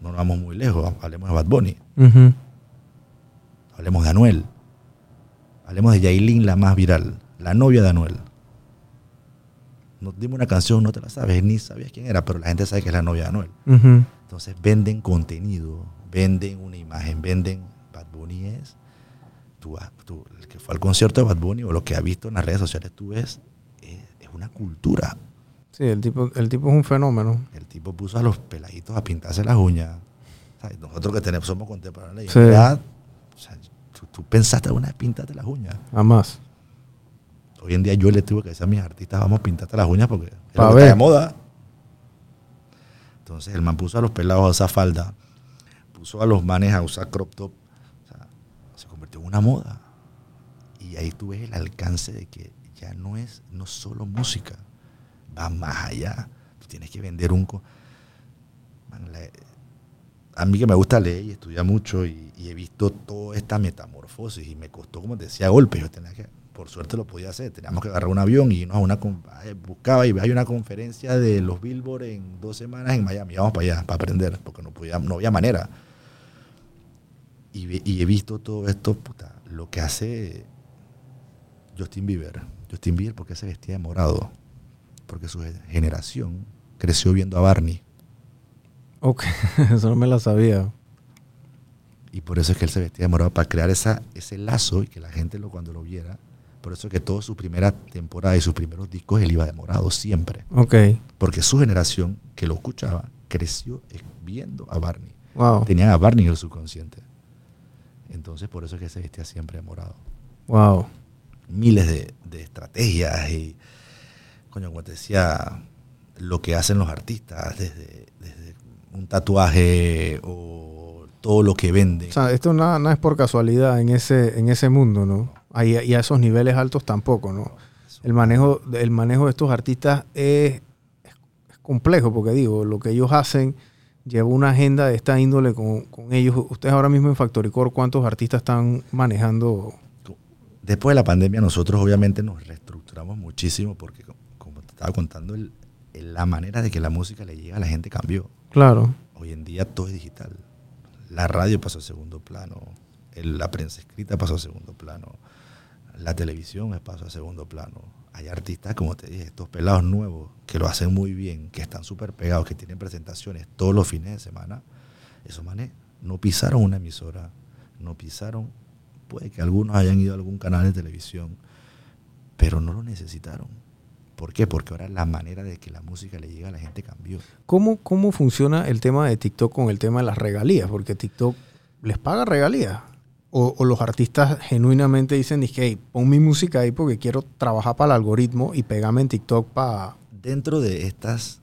No nos vamos muy lejos, hablemos de Bad Bunny, hablemos de Anuel, hablemos de Yailin, la más viral, la novia de Anuel. Nos dimos una canción, no te la sabes, ni sabías quién era, pero la gente sabe que es la novia de Anuel. Entonces venden contenido, venden una imagen, venden Bad Bunny es. Tú, tú- el que fue al concierto de Bad Bunny o lo que ha visto en las redes sociales, tú ves, es, es una cultura. Sí, el tipo, el tipo es un fenómeno. El tipo puso a los peladitos a pintarse las uñas. ¿Sabes? Nosotros que tenemos, somos contemporáneos. Sí. o sea, tú, tú pensaste alguna vez pintarte las uñas. Jamás. Hoy en día yo le tuve que decir a mis artistas, vamos a pintarte las uñas porque es Pa' lo que ver. está de moda. Entonces el man puso a los pelados a usar falda, puso a los manes a usar crop top. O sea, se convirtió en una moda. Y ahí tú ves el alcance de que ya no es no solo música, va más allá. Tú tienes que vender un... co- Man, la- a mí que me gusta leer y estudiar mucho y, y he visto toda esta metamorfosis y me costó, como te decía, golpes. Yo tenía que, por suerte lo podía hacer, teníamos que agarrar un avión y irnos a una, buscaba y hay una conferencia de los Billboard en dos semanas en Miami, vamos para allá, para aprender, porque no, podía, no había manera. Y he visto todo esto, puta, lo que hace Justin Bieber. Justin Bieber, porque se vestía de morado? Porque su generación creció viendo a Barney. Ok, *laughs* eso no me la sabía. Y por eso es que él se vestía de morado, para crear esa, ese lazo y que la gente lo, cuando lo viera. Por eso es que toda su primera temporada y sus primeros discos él iba de morado siempre. Ok, Porque su generación que lo escuchaba creció viendo a Barney. wow, Tenían a Barney en el subconsciente. Entonces por eso es que se vestía siempre de morado. wow. Miles de, de estrategias y, coño, como te decía, lo que hacen los artistas, desde, desde un tatuaje o todo lo que venden. O sea, esto nada, nada es por casualidad en ese, en ese mundo, ¿no? Ahí- y a esos niveles altos tampoco, ¿no? El manejo, el manejo de estos artistas es, es- complejo, porque digo, lo que ellos hacen lleva una agenda de esta índole con, con ellos. Ustedes ahora mismo en Factoricor, ¿cuántos artistas están manejando? Después de la pandemia nosotros obviamente nos reestructuramos muchísimo porque co- como te estaba contando, el- el- la manera de que la música le llega a la gente cambió. Claro, Hoy en día todo es digital. La radio pasó a segundo plano, el- la prensa escrita pasó a segundo plano, la televisión pasó a segundo plano. Hay artistas, como te dije, estos pelados nuevos que lo hacen muy bien, que están súper pegados, que tienen presentaciones todos los fines de semana. Esos manes no pisaron una emisora, no pisaron, puede que algunos hayan ido a algún canal de televisión, pero no lo necesitaron. ¿Por qué? Porque ahora la manera de que la música le llega a la gente cambió. ¿Cómo, ¿Cómo funciona el tema de TikTok con el tema de las regalías? Porque TikTok les paga regalías. O, o los artistas genuinamente dicen, dije, hey, pon mi música ahí porque quiero trabajar para el algoritmo y pegame en TikTok para... dentro de estas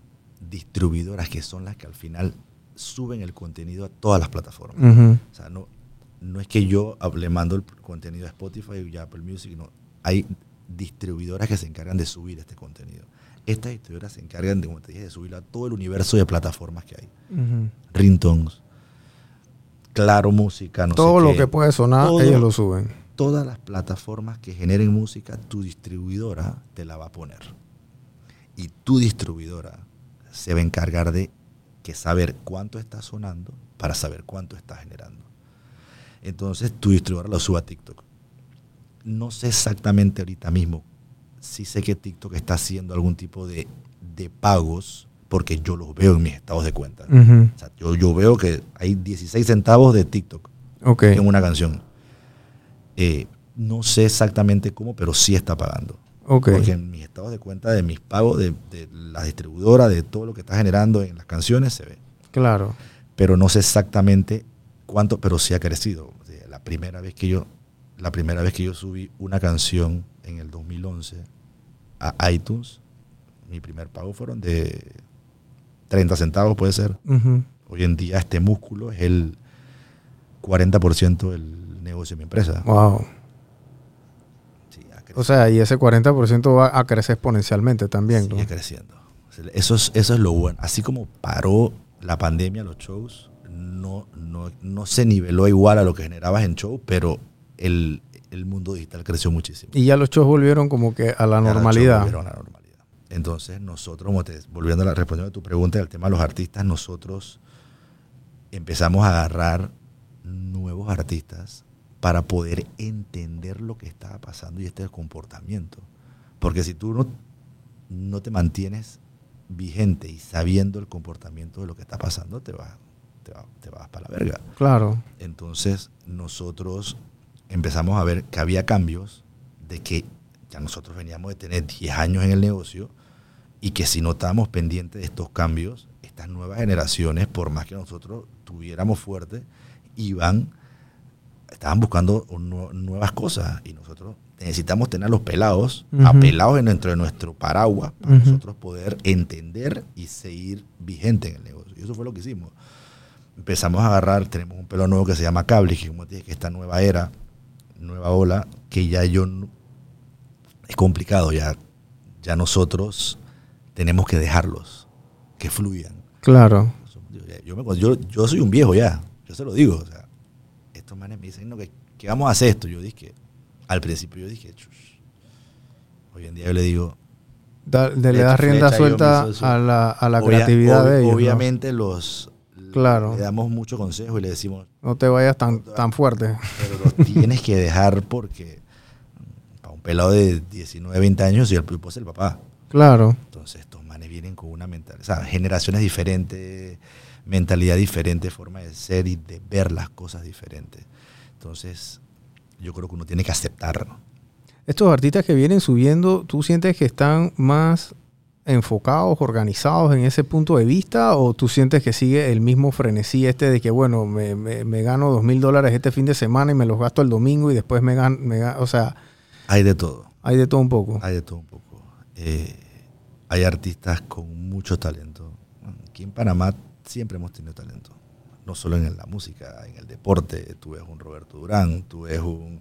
distribuidoras que son las que al final suben el contenido a todas las plataformas. O sea, no, no es que yo le mando el contenido a Spotify y a Apple Music, no. Hay distribuidoras que se encargan de subir este contenido. Estas distribuidoras se encargan de, como te dije, de subirlo a todo el universo de plataformas que hay. Ujú. Ringtones, Claro Música, no Todo sé lo qué. que puede sonar, Todo. ellos lo suben. Todas las plataformas que generen música, tu distribuidora te la va a poner. Y tu distribuidora se va a encargar de que saber cuánto está sonando para saber cuánto está generando. Entonces tu distribuidora lo sube a TikTok. No sé exactamente ahorita mismo sí sé que TikTok está haciendo algún tipo de, de pagos porque yo los veo en mis estados de cuenta. O sea, yo, yo veo que hay 16 centavos de TikTok Ok. en una canción. Eh, no sé exactamente cómo, pero sí está pagando. Porque en mis estados de cuenta de mis pagos, de, de la distribuidora, de todo lo que está generando en las canciones, se ve. Claro. Pero no sé exactamente cuánto, pero sí ha crecido. O sea, la primera vez que yo, la primera vez que yo subí una canción en el 2011 a iTunes, mi primer pago fueron de 30 centavos, puede ser. Hoy en día este músculo es el 40% del negocio de mi empresa. Wow. Sí. O sea, y ese 40% va a crecer exponencialmente también, ¿no? sigue creciendo. Eso es, eso es lo bueno. Así como paró la pandemia, los shows, no, no, no se niveló igual a lo que generabas en show, pero el, el mundo digital creció muchísimo. Y ya los shows volvieron como que a la Ya los shows normalidad. volvieron a la normalidad. Entonces nosotros, como te- volviendo a la respondiendo a tu pregunta del tema de los artistas, nosotros empezamos a agarrar nuevos artistas para poder entender lo que estaba pasando y este comportamiento. Porque si tú no, no te mantienes vigente y sabiendo el comportamiento de lo que está pasando, te vas, te vas, te vas para la verga. Claro. Entonces nosotros empezamos a ver que había cambios de que ya nosotros veníamos de tener 10 años en el negocio y que si no estábamos pendientes de estos cambios, estas nuevas generaciones, por más que nosotros tuviéramos fuerte, iban, estaban buscando nu- nuevas cosas y nosotros necesitamos tener a los pelados, Ujú. apelados en dentro de nuestro paraguas para nosotros poder entender y seguir vigente en el negocio. Y eso fue lo que hicimos empezamos a agarrar, tenemos un pelo nuevo que se llama Cable, que como te dije, que esta nueva era, nueva ola, que ya yo es complicado, ya, ya nosotros tenemos que dejarlos, que fluyan. Claro. Yo, me- yo, yo soy un viejo ya, yo se lo digo, o sea, estos manes me dicen, no, que, que vamos a hacer esto, yo dije, al principio yo dije, "Chush". hoy en día yo le digo, Da- de- le das rienda flecha, suelta a la, a la obvia- creatividad ob- de ellos. ¿no? obviamente los... Claro. Le damos mucho consejo y le decimos, No te vayas tan, tan fuerte. pero los *laughs* tienes que dejar porque mm, para un pelado de 19, 20 años y el tipo es el papá. Claro. Entonces estos manes vienen con una mentalidad, o sea, generaciones diferentes, mentalidad diferente, forma de ser y de ver las cosas diferentes. Entonces yo creo que uno tiene que aceptarlo. Estos artistas que vienen subiendo, ¿tú sientes que están más enfocados, organizados en ese punto de vista? ¿O tú sientes que sigue el mismo frenesí este de que, bueno, me, me- me gano dos mil dólares este fin de semana y me los gasto el domingo y después me gano, o sea, Hay de todo. hay de todo un poco. Hay de todo un poco. Eh, hay artistas con mucho talento. Aquí en Panamá siempre hemos tenido talento. No solo en la música, en el deporte. Tú ves un Roberto Durán, tú ves un,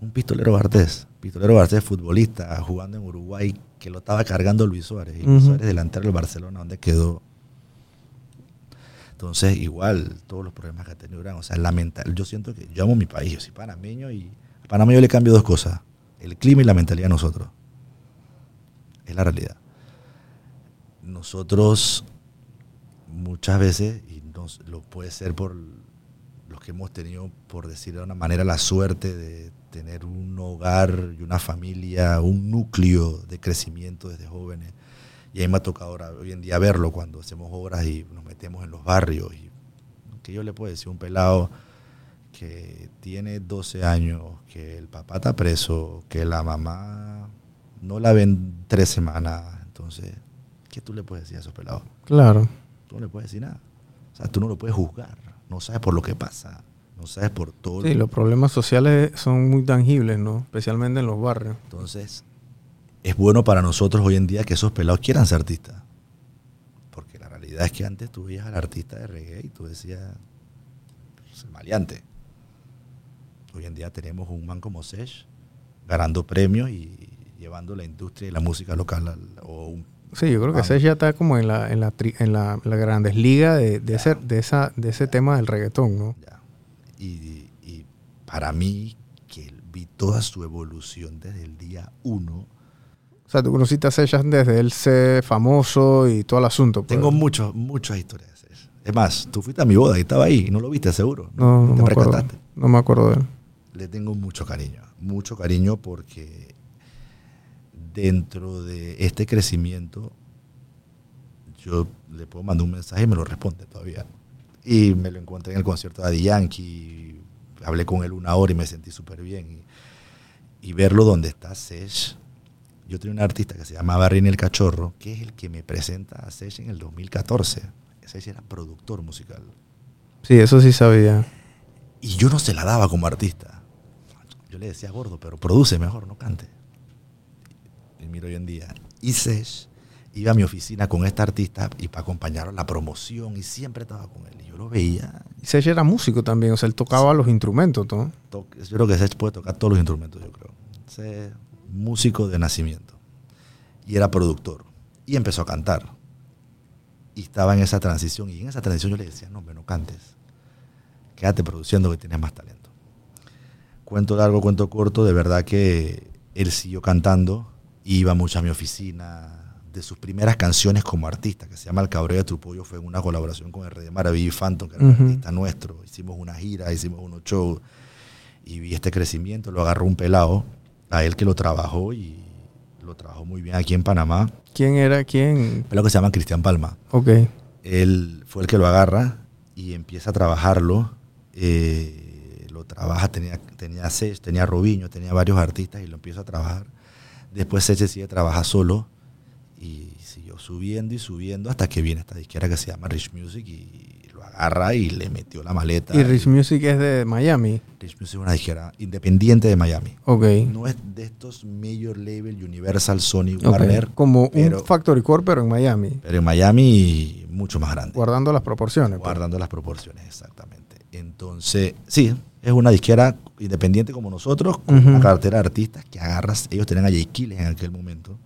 un pistolero Bartés. Pistolero Bartés, futbolista, jugando en Uruguay, que lo estaba cargando Luis Suárez. Y Luis. Suárez delantero del Barcelona, donde quedó. Entonces, igual, todos los problemas que ha tenido Durán. O sea, la mental, yo siento que yo amo mi país, yo soy panameño y a Panamá yo le cambio dos cosas. El clima y la mentalidad de nosotros. Es la realidad. Nosotros muchas veces, y nos, lo puede ser por los que hemos tenido, por decirlo de una manera, la suerte de tener un hogar y una familia, un núcleo de crecimiento desde jóvenes. Y a mí me ha tocado ahora, hoy en día verlo cuando hacemos obras y nos metemos en los barrios. Y, que yo le puedo decir un pelado que tiene 12 años, que el papá está preso, que la mamá no la ven tres semanas. Entonces, ¿qué tú le puedes decir a esos pelados? Claro. Tú no le puedes decir nada. O sea, tú no lo puedes juzgar. No sabes por lo que pasa. No sabes por todo. Sí, lo- los problemas sociales son muy tangibles, ¿no? Especialmente en los barrios. Entonces, es bueno para nosotros hoy en día que esos pelados quieran ser artistas. Porque la realidad es que antes tú veías al artista de reggae y tú decías, "Es el maleante. Hoy en día tenemos un man como Sesh ganando premios y llevando la industria y la música local al- o un Sí, yo creo que ese ya está como en la, en la, tri- en la, la grandes ligas de, de, ese, de, esa, de ese tema del reggaetón, ¿no? Ya. Y, y para mí, que vi toda su evolución desde el día uno, O sea, tú conociste a Seychelles desde él ser famoso y todo el asunto. pues. tengo muchos, muchas historias. de eso. Es más, tú fuiste a mi boda y estaba ahí y no lo viste seguro. No, no te me acuerdo. No me acuerdo de él. Le tengo mucho cariño, mucho cariño porque dentro de este crecimiento, yo le puedo mandar un mensaje y me lo responde todavía. Y me lo encontré en el concierto de Adi Yankee, hablé con él una hora y me sentí súper bien. Y, y, verlo donde está Sesh. Yo tenía un artista que se llamaba Rini el Cachorro, que es el que me presenta a Sesh en el 2014. Sesh era productor musical. Sí, eso sí sabía. Y yo no se la daba como artista. Yo le decía, gordo, pero produce mejor, no cante. Miro hoy en día. Y Sesh iba a mi oficina con esta artista y para acompañarlo en la promoción y siempre estaba con él. Y yo lo veía. Y Sech era músico también, o sea, él tocaba sí. los instrumentos, ¿no? Yo creo que Sech puede tocar todos los instrumentos, yo creo. Sech, músico de nacimiento. Y era productor. Y empezó a cantar. Y estaba en esa transición. Y en esa transición yo le decía, no, hombre, no cantes. Quédate produciendo que tienes más talento. Cuento largo, cuento corto, de verdad que él siguió cantando. Iba mucho a mi oficina, de sus primeras canciones como artista, que se llama El Cabreo de tu Pollo, fue en una colaboración con R. de Maravilla y Phantom, que era uh -huh. un artista nuestro. Hicimos una gira, hicimos unos shows y vi este crecimiento. Lo agarró un pelado, a él que lo trabajó y lo trabajó muy bien aquí en Panamá. ¿Quién era? ¿Quién? Un pelado que se llama Cristian Palma. Ok. Él fue el que lo agarra y empieza a trabajarlo. Eh, lo trabaja, tenía, tenía Sech, tenía Robiño, tenía varios artistas y lo empieza a trabajar. Después Sech sigue trabaja solo y siguió subiendo y subiendo hasta que viene esta disquera que se llama Rich Music y lo agarra y le metió la maleta. ¿Y Rich Music es de Miami? Rich Music es una disquera independiente de Miami. Ok. No es de estos major label, Universal, Sony, Warner. Okay. Como pero, un Factory Core, pero en Miami. Pero en Miami mucho más grande. Guardando las proporciones. Guardando pues. las proporciones, exactamente. Entonces, sí, es una disquera independiente como nosotros, con uh -huh. una cartera de artistas que agarras. Ellos tenían a Jay Kiles en aquel momento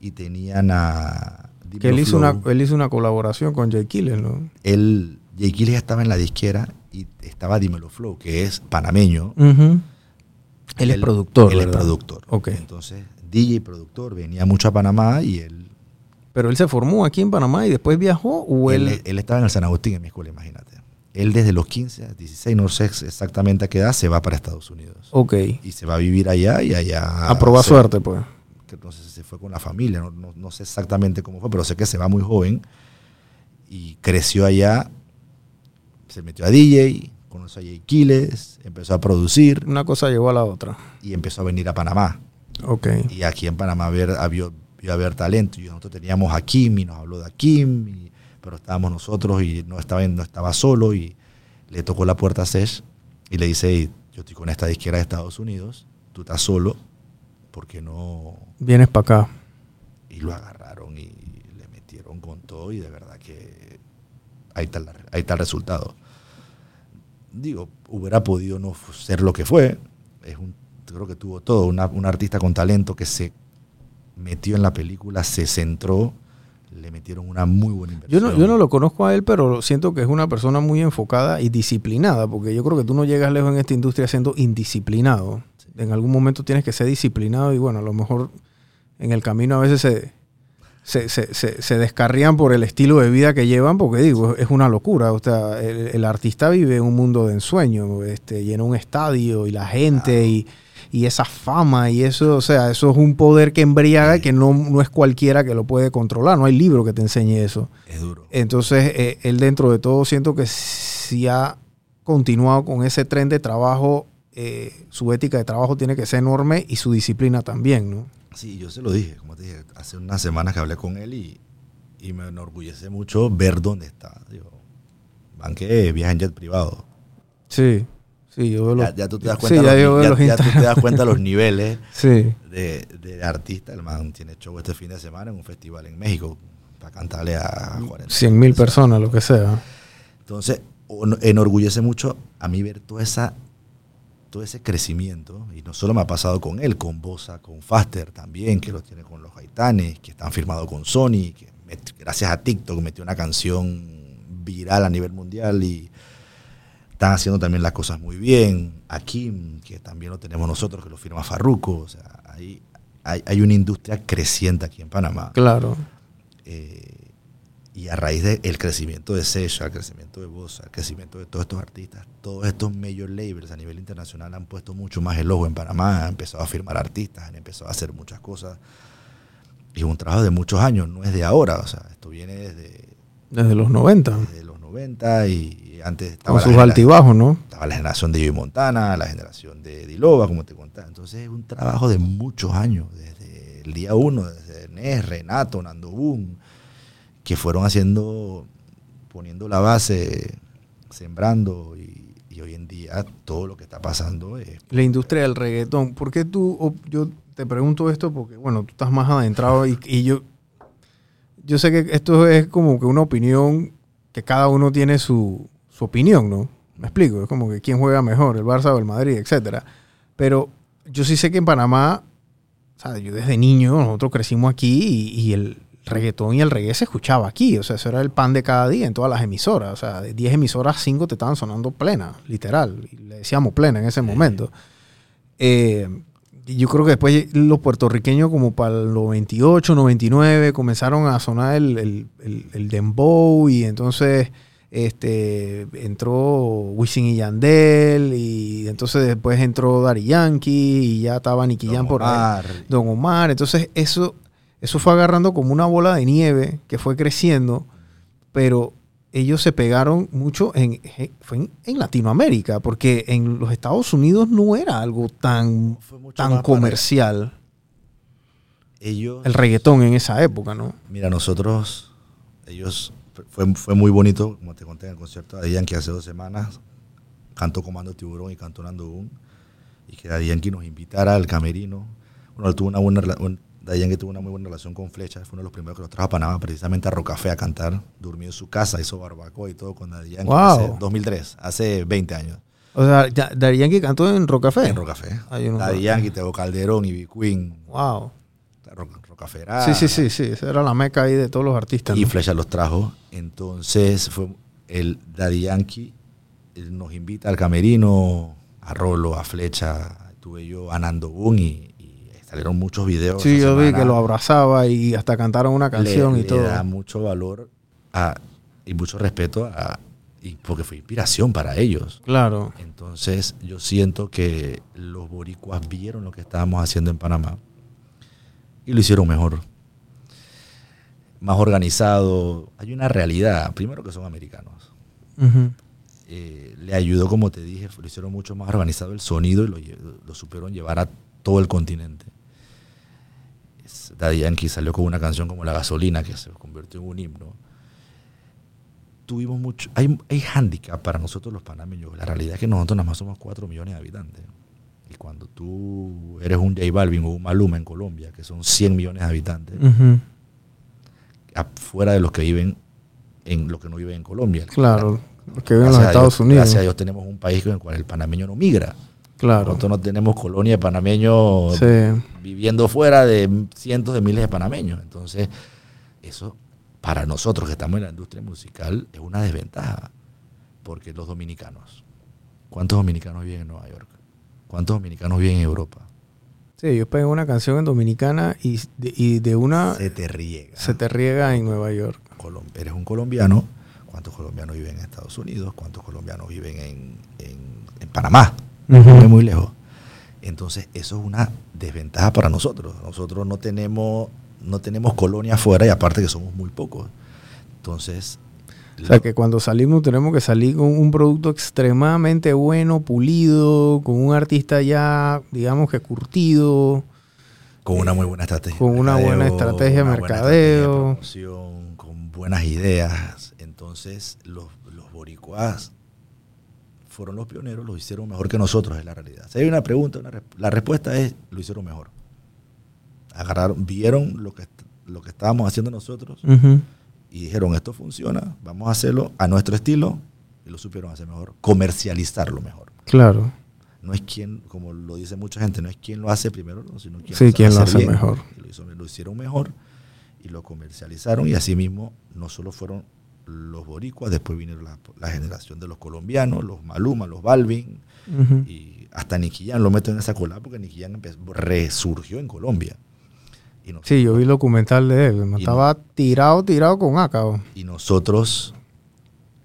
y tenían a... Que él hizo, una, él hizo una colaboración con Jay Killer, ¿no? Él, Jay Killer estaba en la disquera y estaba Dímelo Flow, que es panameño. Uh -huh. Él, él, es productor, Él ¿verdad? es productor. Okay. Entonces, DJ productor, venía mucho a Panamá y él... ¿Pero él se formó aquí en Panamá y después viajó o él...? Él, él estaba en el San Agustín, en mi escuela, imagínate. Él desde los 15 a 16, no sé exactamente a qué edad, se va para Estados Unidos. Ok. Y se va a vivir allá y allá... A probar suerte, pues que no sé si se fue con la familia, no, no, no, sé exactamente cómo fue, pero sé que se va muy joven y creció allá, se metió a DJ, conoció a Jay Quiles, empezó a producir. Una cosa llevó a la otra. Y empezó a venir a Panamá. Ok. Y aquí en Panamá ver, vio, vio a ver talento. Y nosotros teníamos a Kim y nos habló de Kim, y, pero estábamos nosotros y no estaba, no estaba solo y le tocó la puerta a Sesh y le dice, hey, yo estoy con esta disquera de Estados Unidos, tú estás solo, porque no... Vienes para acá. Y lo agarraron y le metieron con todo y de verdad que ahí está, la, ahí está el resultado. Digo, hubiera podido no ser lo que fue. Es un, creo que tuvo todo. Una, un artista con talento que se metió en la película, se centró, le metieron una muy buena inversión. Yo no, yo no lo conozco a él, pero siento que es una persona muy enfocada y disciplinada, porque yo creo que tú no llegas lejos en esta industria siendo indisciplinado en algún momento tienes que ser disciplinado y bueno, a lo mejor en el camino a veces se, se, se, se, se descarrían por el estilo de vida que llevan, porque digo, es una locura. O sea, el, el artista vive en un mundo de ensueño, este, llena un estadio y la gente claro. y, y, esa fama y eso, o sea, eso es un poder que embriaga y que no, no es cualquiera que lo puede controlar. No hay libro que te enseñe eso. Es duro. Entonces, eh, él dentro de todo siento que si ha continuado con ese tren de trabajo eh, su ética de trabajo tiene que ser enorme y su disciplina también, ¿no? Sí, yo se lo dije, como te dije, hace unas semanas que hablé con él y, y me enorgullece mucho ver dónde está. Digo, banque viaja en jet privado. Sí, sí, yo ya, ya, tú te das cuenta, sí, ya, los, ya, ya tú te das cuenta los *laughs* niveles sí. de, de, artista. El man tiene show este fin de semana en un festival en México para cantarle a 40 100 mil personas, lo que sea. Entonces, enorgullece mucho a mí ver toda esa todo ese crecimiento, y no solo me ha pasado con él, con Bosa, con Faster también, que lo tiene con los Gaitanes, que están firmados con Sony, que gracias a TikTok metió una canción viral a nivel mundial y están haciendo también las cosas muy bien. A Kim, que también lo tenemos nosotros, que lo firma Farruko. O sea, hay, hay, hay una industria creciente aquí en Panamá. Claro. Eh, Y a raíz del crecimiento de Sesha, el crecimiento de Bosa, el crecimiento de todos estos artistas, todos estos major labels a nivel internacional han puesto mucho más el ojo en Panamá, han empezado a firmar artistas, han empezado a hacer muchas cosas. Y es un trabajo de muchos años, no es de ahora, o sea, esto viene desde, Desde los 90. desde los 90 y, antes estaba Con sus altibajos, ¿no? estaba la generación de Joey Montana, la generación de Diloba, como te contaba. Entonces es un trabajo de muchos años, desde el día uno, desde Nes, Renato, Nando Boom, que fueron haciendo, poniendo la base, sembrando y, y hoy en día todo lo que está pasando es... La industria del reggaetón. ¿Por qué tú, yo te pregunto esto porque, bueno, tú estás más adentrado y, y yo, yo sé que esto es como que una opinión que cada uno tiene su, su opinión, ¿no? Me explico, es como que quién juega mejor, el Barça o el Madrid, etcétera. Pero yo sí sé que en Panamá, o sea, yo desde niño, nosotros crecimos aquí y, y el reggaetón y el reggae se escuchaba aquí, o sea, eso era el pan de cada día en todas las emisoras, o sea, de 10 emisoras, 5 te estaban sonando plena, literal, y le decíamos plena en ese momento. Eh, yo creo que después los puertorriqueños como para el 98, 99 comenzaron a sonar el, el, el, el dembow y entonces este, entró Wisin y Yandel y entonces después entró Daddy Yankee y ya estaba Nicky Jam por ahí. Don Omar. Entonces eso, eso fue agarrando como una bola de nieve que fue creciendo, pero ellos se pegaron mucho en, fue en, en Latinoamérica, porque en los Estados Unidos no era algo tan, tan comercial Ellos... el reggaetón en esa época, ¿no? Mira, nosotros, ellos, fue, fue muy bonito, como te conté en el concierto de Yankee hace dos semanas, cantó Comando Tiburón y cantó Nando Boom, y que Yankee nos invitara al camerino. Bueno, tuvo una buena un- Yankee tuvo una muy buena relación con Flecha, fue uno de los primeros que los trajo a Panamá, precisamente a Rocafé a cantar, durmió en su casa, hizo barbacoa y todo con Yankee, Wow. hace 2003, hace 20 años, O sea, ya- Daddy Yankee cantó en Rocafé. en Rocafé. Daddy. Yankee, Teo Calderón, Ivy Queen, Wow. Sí, sí, sí, sí. Esa era la meca ahí de todos los artistas. Y ¿no? Flecha los trajo. Entonces fue el Daddy Yankee nos invita al camerino, a Rolo, a Flecha, tuve yo a Nando Boom y, y salieron muchos videos. Sí, yo vi que lo abrazaba y hasta cantaron una canción le, y le todo. da mucho valor a- y mucho respeto a, y porque fue inspiración para ellos. Claro. Entonces yo siento que los boricuas vieron lo que estábamos haciendo en Panamá y lo hicieron mejor. Más organizado. Hay una realidad. Primero que son americanos. Eh, le ayudó, como te dije, lo hicieron mucho más organizado el sonido y lo, lo supieron llevar a todo el continente. Daddy Yankee salió con una canción como La Gasolina, que se convirtió en un himno. Tuvimos mucho. Hay, hay handicap para nosotros los panameños. La realidad es que nosotros nada más somos 4 millones de habitantes. Y cuando tú eres un J Balvin o un Maluma en Colombia, que son 100 millones de habitantes, Ujú. afuera de los que viven en lo que no viven en Colombia. Claro. Los que viven en los Estados Dios- Unidos. Gracias a Dios tenemos un país en el cual el panameño no migra. Claro. Nosotros no tenemos colonia de panameños Sí. viviendo fuera de cientos de miles de panameños. Entonces, eso para nosotros que estamos en la industria musical es una desventaja. Porque los dominicanos, ¿cuántos dominicanos viven en Nueva York? ¿Cuántos dominicanos viven en Europa? Sí, yo pegué una canción en Dominicana y de, y de una Se te riega. se te riega en Nueva York. Colom- eres un colombiano, ¿cuántos colombianos viven en Estados Unidos? ¿Cuántos colombianos viven en, en- en Panamá? Ujú. Muy, muy lejos. Entonces, eso es una desventaja para nosotros. Nosotros no tenemos, no tenemos colonia afuera y aparte que somos muy pocos. Entonces, O sea que cuando salimos tenemos que salir con un producto extremadamente bueno, pulido, con un artista ya, digamos que curtido. con una muy buena estrategia. Con una buena estrategia de una buena mercadeo. estrategia de con buenas ideas. Entonces, los, los boricuas fueron los pioneros, lo hicieron mejor que nosotros, es la realidad. Si hay una pregunta, una resp- la respuesta es, lo hicieron mejor. Agarraron, vieron lo que, lo que estábamos haciendo nosotros Ujú. Y dijeron, esto funciona, vamos a hacerlo a nuestro estilo, y lo supieron hacer mejor, comercializarlo mejor. Claro. No es quien, como lo dice mucha gente, no es quien lo hace primero, no, sino quien Sí, quien lo hace mejor. Y Lo, hizo- lo hicieron mejor y lo comercializaron y así mismo no solo fueron los boricuas, después vino la, la generación de los colombianos, los Maluma, los Balvin, y hasta Nicky Jam lo meto en esa cola porque Nicky Jam resurgió en Colombia. Y, Sí, yo vi el documental de él. Y Estaba tirado, tirado con acá. y nosotros,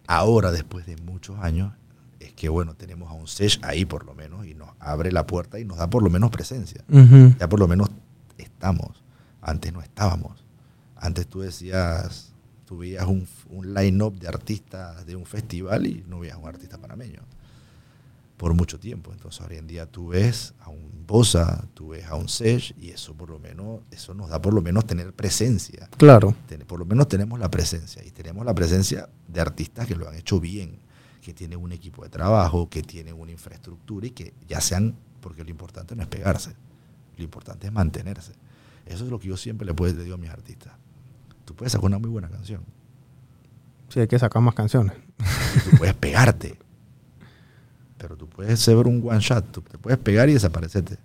ahora, después de muchos años, es que bueno, tenemos a un Sesh ahí por lo menos y nos abre la puerta y nos da por lo menos presencia. Ya por lo menos estamos. Antes no estábamos. Antes tú decías, tú veías un, un line-up de artistas de un festival y no veías un artista panameño. Por mucho tiempo. Entonces hoy en día tú ves a un Bosa, tú ves a un Sesh y eso por lo menos, eso nos da por lo menos tener presencia. Claro. Por lo menos tenemos la presencia y tenemos la presencia de artistas que lo han hecho bien, que tienen un equipo de trabajo, que tienen una infraestructura y que ya sean, porque lo importante no es pegarse, lo importante es mantenerse. Eso es lo que yo siempre le, puedo, le digo a mis artistas. Tú puedes sacar una muy buena canción, Sí, hay que sacar más canciones. y tú puedes pegarte, pero tú puedes ser un one shot, tú te puedes pegar y desaparecerte.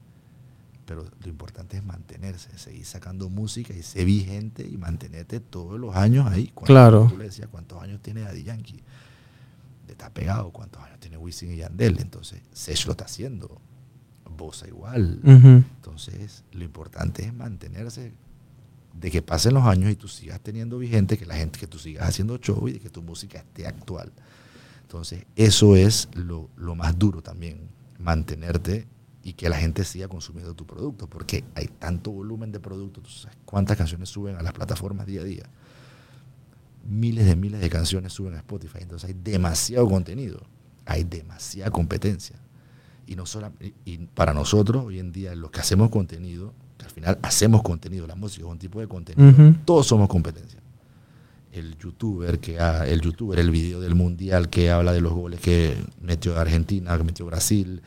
Pero lo importante es mantenerse, seguir sacando música y ser vigente y mantenerte todos los años ahí. Cuando Claro. Tú le decías cuántos años tiene Daddy Yankee. Está pegado, cuántos años tiene Wisin y Yandel. Entonces, Sech lo está haciendo. Bosa igual. Entonces, lo importante es mantenerse de que pasen los años y tú sigas teniendo vigente, que la gente, que tú sigas haciendo show y de que tu música esté actual. Entonces, eso es lo, lo más duro también, mantenerte y que la gente siga consumiendo tu producto, porque hay tanto volumen de productos, tú sabes cuántas canciones suben a las plataformas día a día. Miles de miles de canciones suben a Spotify, entonces hay demasiado contenido, hay demasiada competencia. Y, no sola- y- para nosotros, hoy en día, los que hacemos contenido, que al final hacemos contenido, la música es un tipo de contenido, todos somos competencia. El youtuber que ha- el youtuber, el video del mundial que habla de los goles que metió Argentina, que metió Brasil,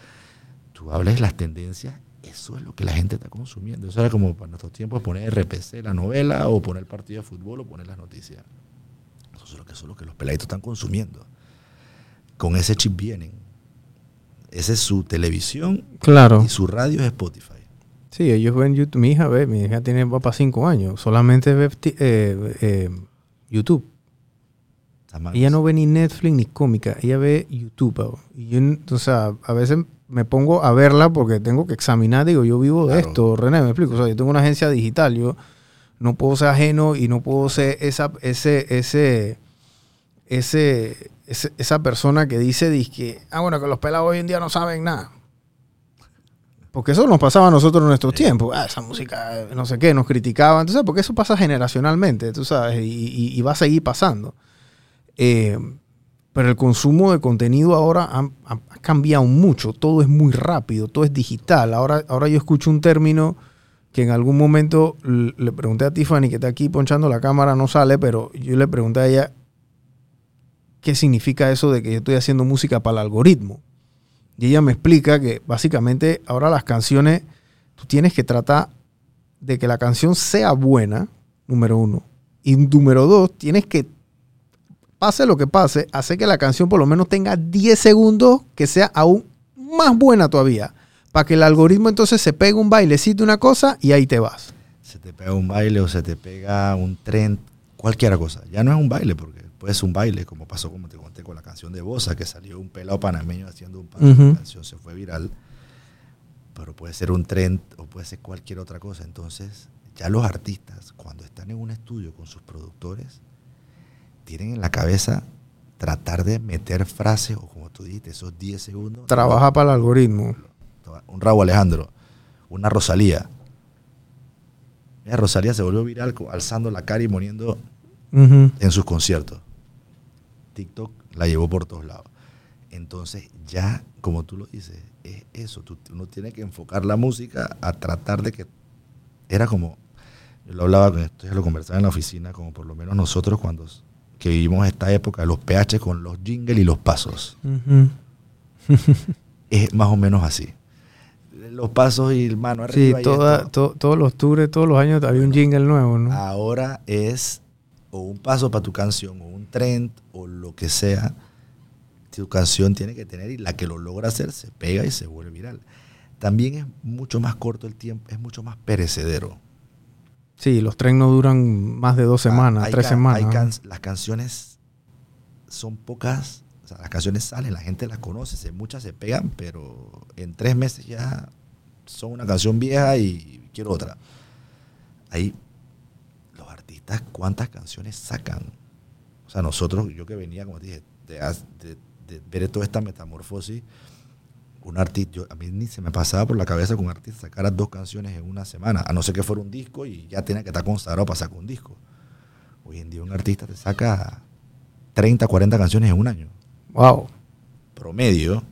tú hablas de las tendencias, eso es lo que la gente está consumiendo. Eso era como para nuestros tiempos poner RPC, la novela, o poner el partido de fútbol, o poner las noticias. Eso es lo que, eso es lo que los peladitos están consumiendo. Con ese chip vienen. Esa es su televisión Claro. y su radio es Spotify. Sí, ellos ven YouTube. Mi hija ve, mi hija tiene para cinco años. Solamente ve eh, eh, YouTube. Ella no ve ni Netflix ni cómica, ella ve YouTube. bro. Y yo, o sea, a veces me pongo a verla porque tengo que examinar, digo, yo vivo de Claro. esto, René, me explico. O sea, yo tengo una agencia digital, yo no puedo ser ajeno y no puedo ser esa, ese, ese, ese, ese- esa persona que dice, que ah, bueno, que los pelados hoy en día no saben nada. Porque eso nos pasaba a nosotros en nuestros Sí. tiempos. Ah, esa música, no sé qué, nos criticaban. Entonces, porque eso pasa generacionalmente, tú sabes, y, y- y va a seguir pasando. Eh, pero el consumo de contenido ahora ha, cambiado mucho. Todo es muy rápido, todo es digital. Ahora, ahora yo escucho un término que en algún momento le pregunté a Tiffany, que está aquí ponchando la cámara, no sale, pero yo le pregunté a ella qué significa eso de que yo estoy haciendo música para el algoritmo. Y ella me explica que básicamente ahora las canciones, tú tienes que tratar de que la canción sea buena, número uno. Y número dos, tienes que, pase lo que pase, hacer que la canción por lo menos tenga 10 segundos que sea aún más buena todavía. Para que el algoritmo entonces se pegue un bailecito, una cosa, y ahí te vas. se te pega un baile o se te pega un tren, cualquier cosa. Ya no es un baile, porque puede ser un baile, como pasó, como te conté, con la canción de Bosa, que salió un pelado panameño haciendo un Ujú. la canción se fue viral, pero puede ser un tren o puede ser cualquier otra cosa. Entonces, ya los artistas, cuando están en un estudio con sus productores, tienen en la cabeza tratar de meter frases, o como tú dijiste, esos 10 segundos. Trabaja para el algoritmo. Un Raúl Alejandro, una Rosalía. Mira, Rosalía se volvió viral alzando la cara y poniendo en sus conciertos. TikTok la llevó por todos lados. Entonces, ya, como tú lo dices, es eso. Tú, uno tiene que enfocar la música a tratar de que. Era como. Yo lo hablaba con esto, yo lo conversaba en la oficina, como por lo menos nosotros cuando que vivimos esta época de los PH con los jingles y los pasos. *laughs* Es más o menos así. Los pasos y mano Sí, arriba. toda- to- todos los tours, todos los años había un jingle nuevo, ¿no? Ahora es o un paso para tu canción, o un trend, o lo que sea. Tu canción tiene que tener y la que lo logra hacer se pega y se vuelve viral. También es mucho más corto el tiempo, es mucho más perecedero. Sí, los tren no duran más de dos semanas, Ah, hay tres can- semanas. can- las canciones son pocas, o sea, las canciones salen, la gente las conoce, se- muchas se pegan, pero en tres meses ya son una canción vieja y quiero otra. Artistas cuántas canciones sacan. O sea, nosotros, yo que venía, como te dije, de, haz- de- de ver toda esta metamorfosis, un artista, yo- a mí ni se me pasaba por la cabeza que un artista sacara dos canciones en una semana, a no ser que fuera un disco y ya tenía que estar consagrado para sacar un disco. Hoy en día un artista te saca 30, 40 canciones en un año. Wow. Promedio.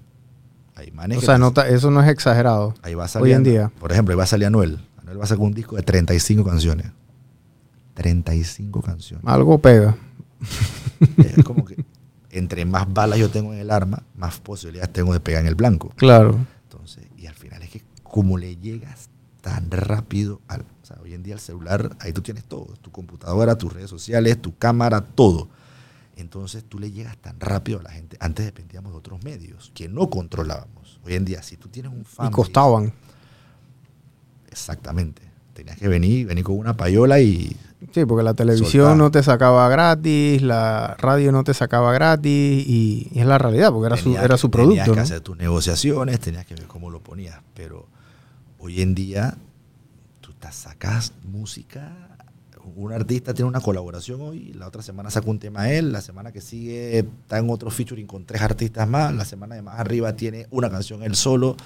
Hay manes O sea, no ta- eso no es exagerado. Ahí va a Hoy salir. en día. Por ejemplo, ahí va a salir Anuel. Anuel va a sacar un disco de 35 canciones. 35 canciones. Algo pega. Es *laughs* como que entre más balas yo tengo en el arma, más posibilidades tengo de pegar en el blanco. Claro. Entonces, y al final es que como le llegas tan rápido al, o sea, hoy en día el celular, ahí tú tienes todo, tu computadora, tus redes sociales, tu cámara, todo. Entonces tú le llegas tan rápido a la gente. Antes dependíamos de otros medios que no controlábamos. Hoy en día, si tú tienes un fan Y costaban. Exactamente. Tenías que venir, venir con una payola y Sí, porque la televisión no te sacaba gratis, la radio no te sacaba gratis y, y es la realidad, porque era su, tenías era que- su Tenías producto. que ¿no? hacer tus negociaciones, tenías que ver cómo lo ponías. Pero hoy en día, tú te sacas música. Un artista tiene una colaboración hoy, la otra semana saca un tema él, la semana que sigue está en otro featuring con tres artistas más, la semana de más arriba tiene una canción él solo.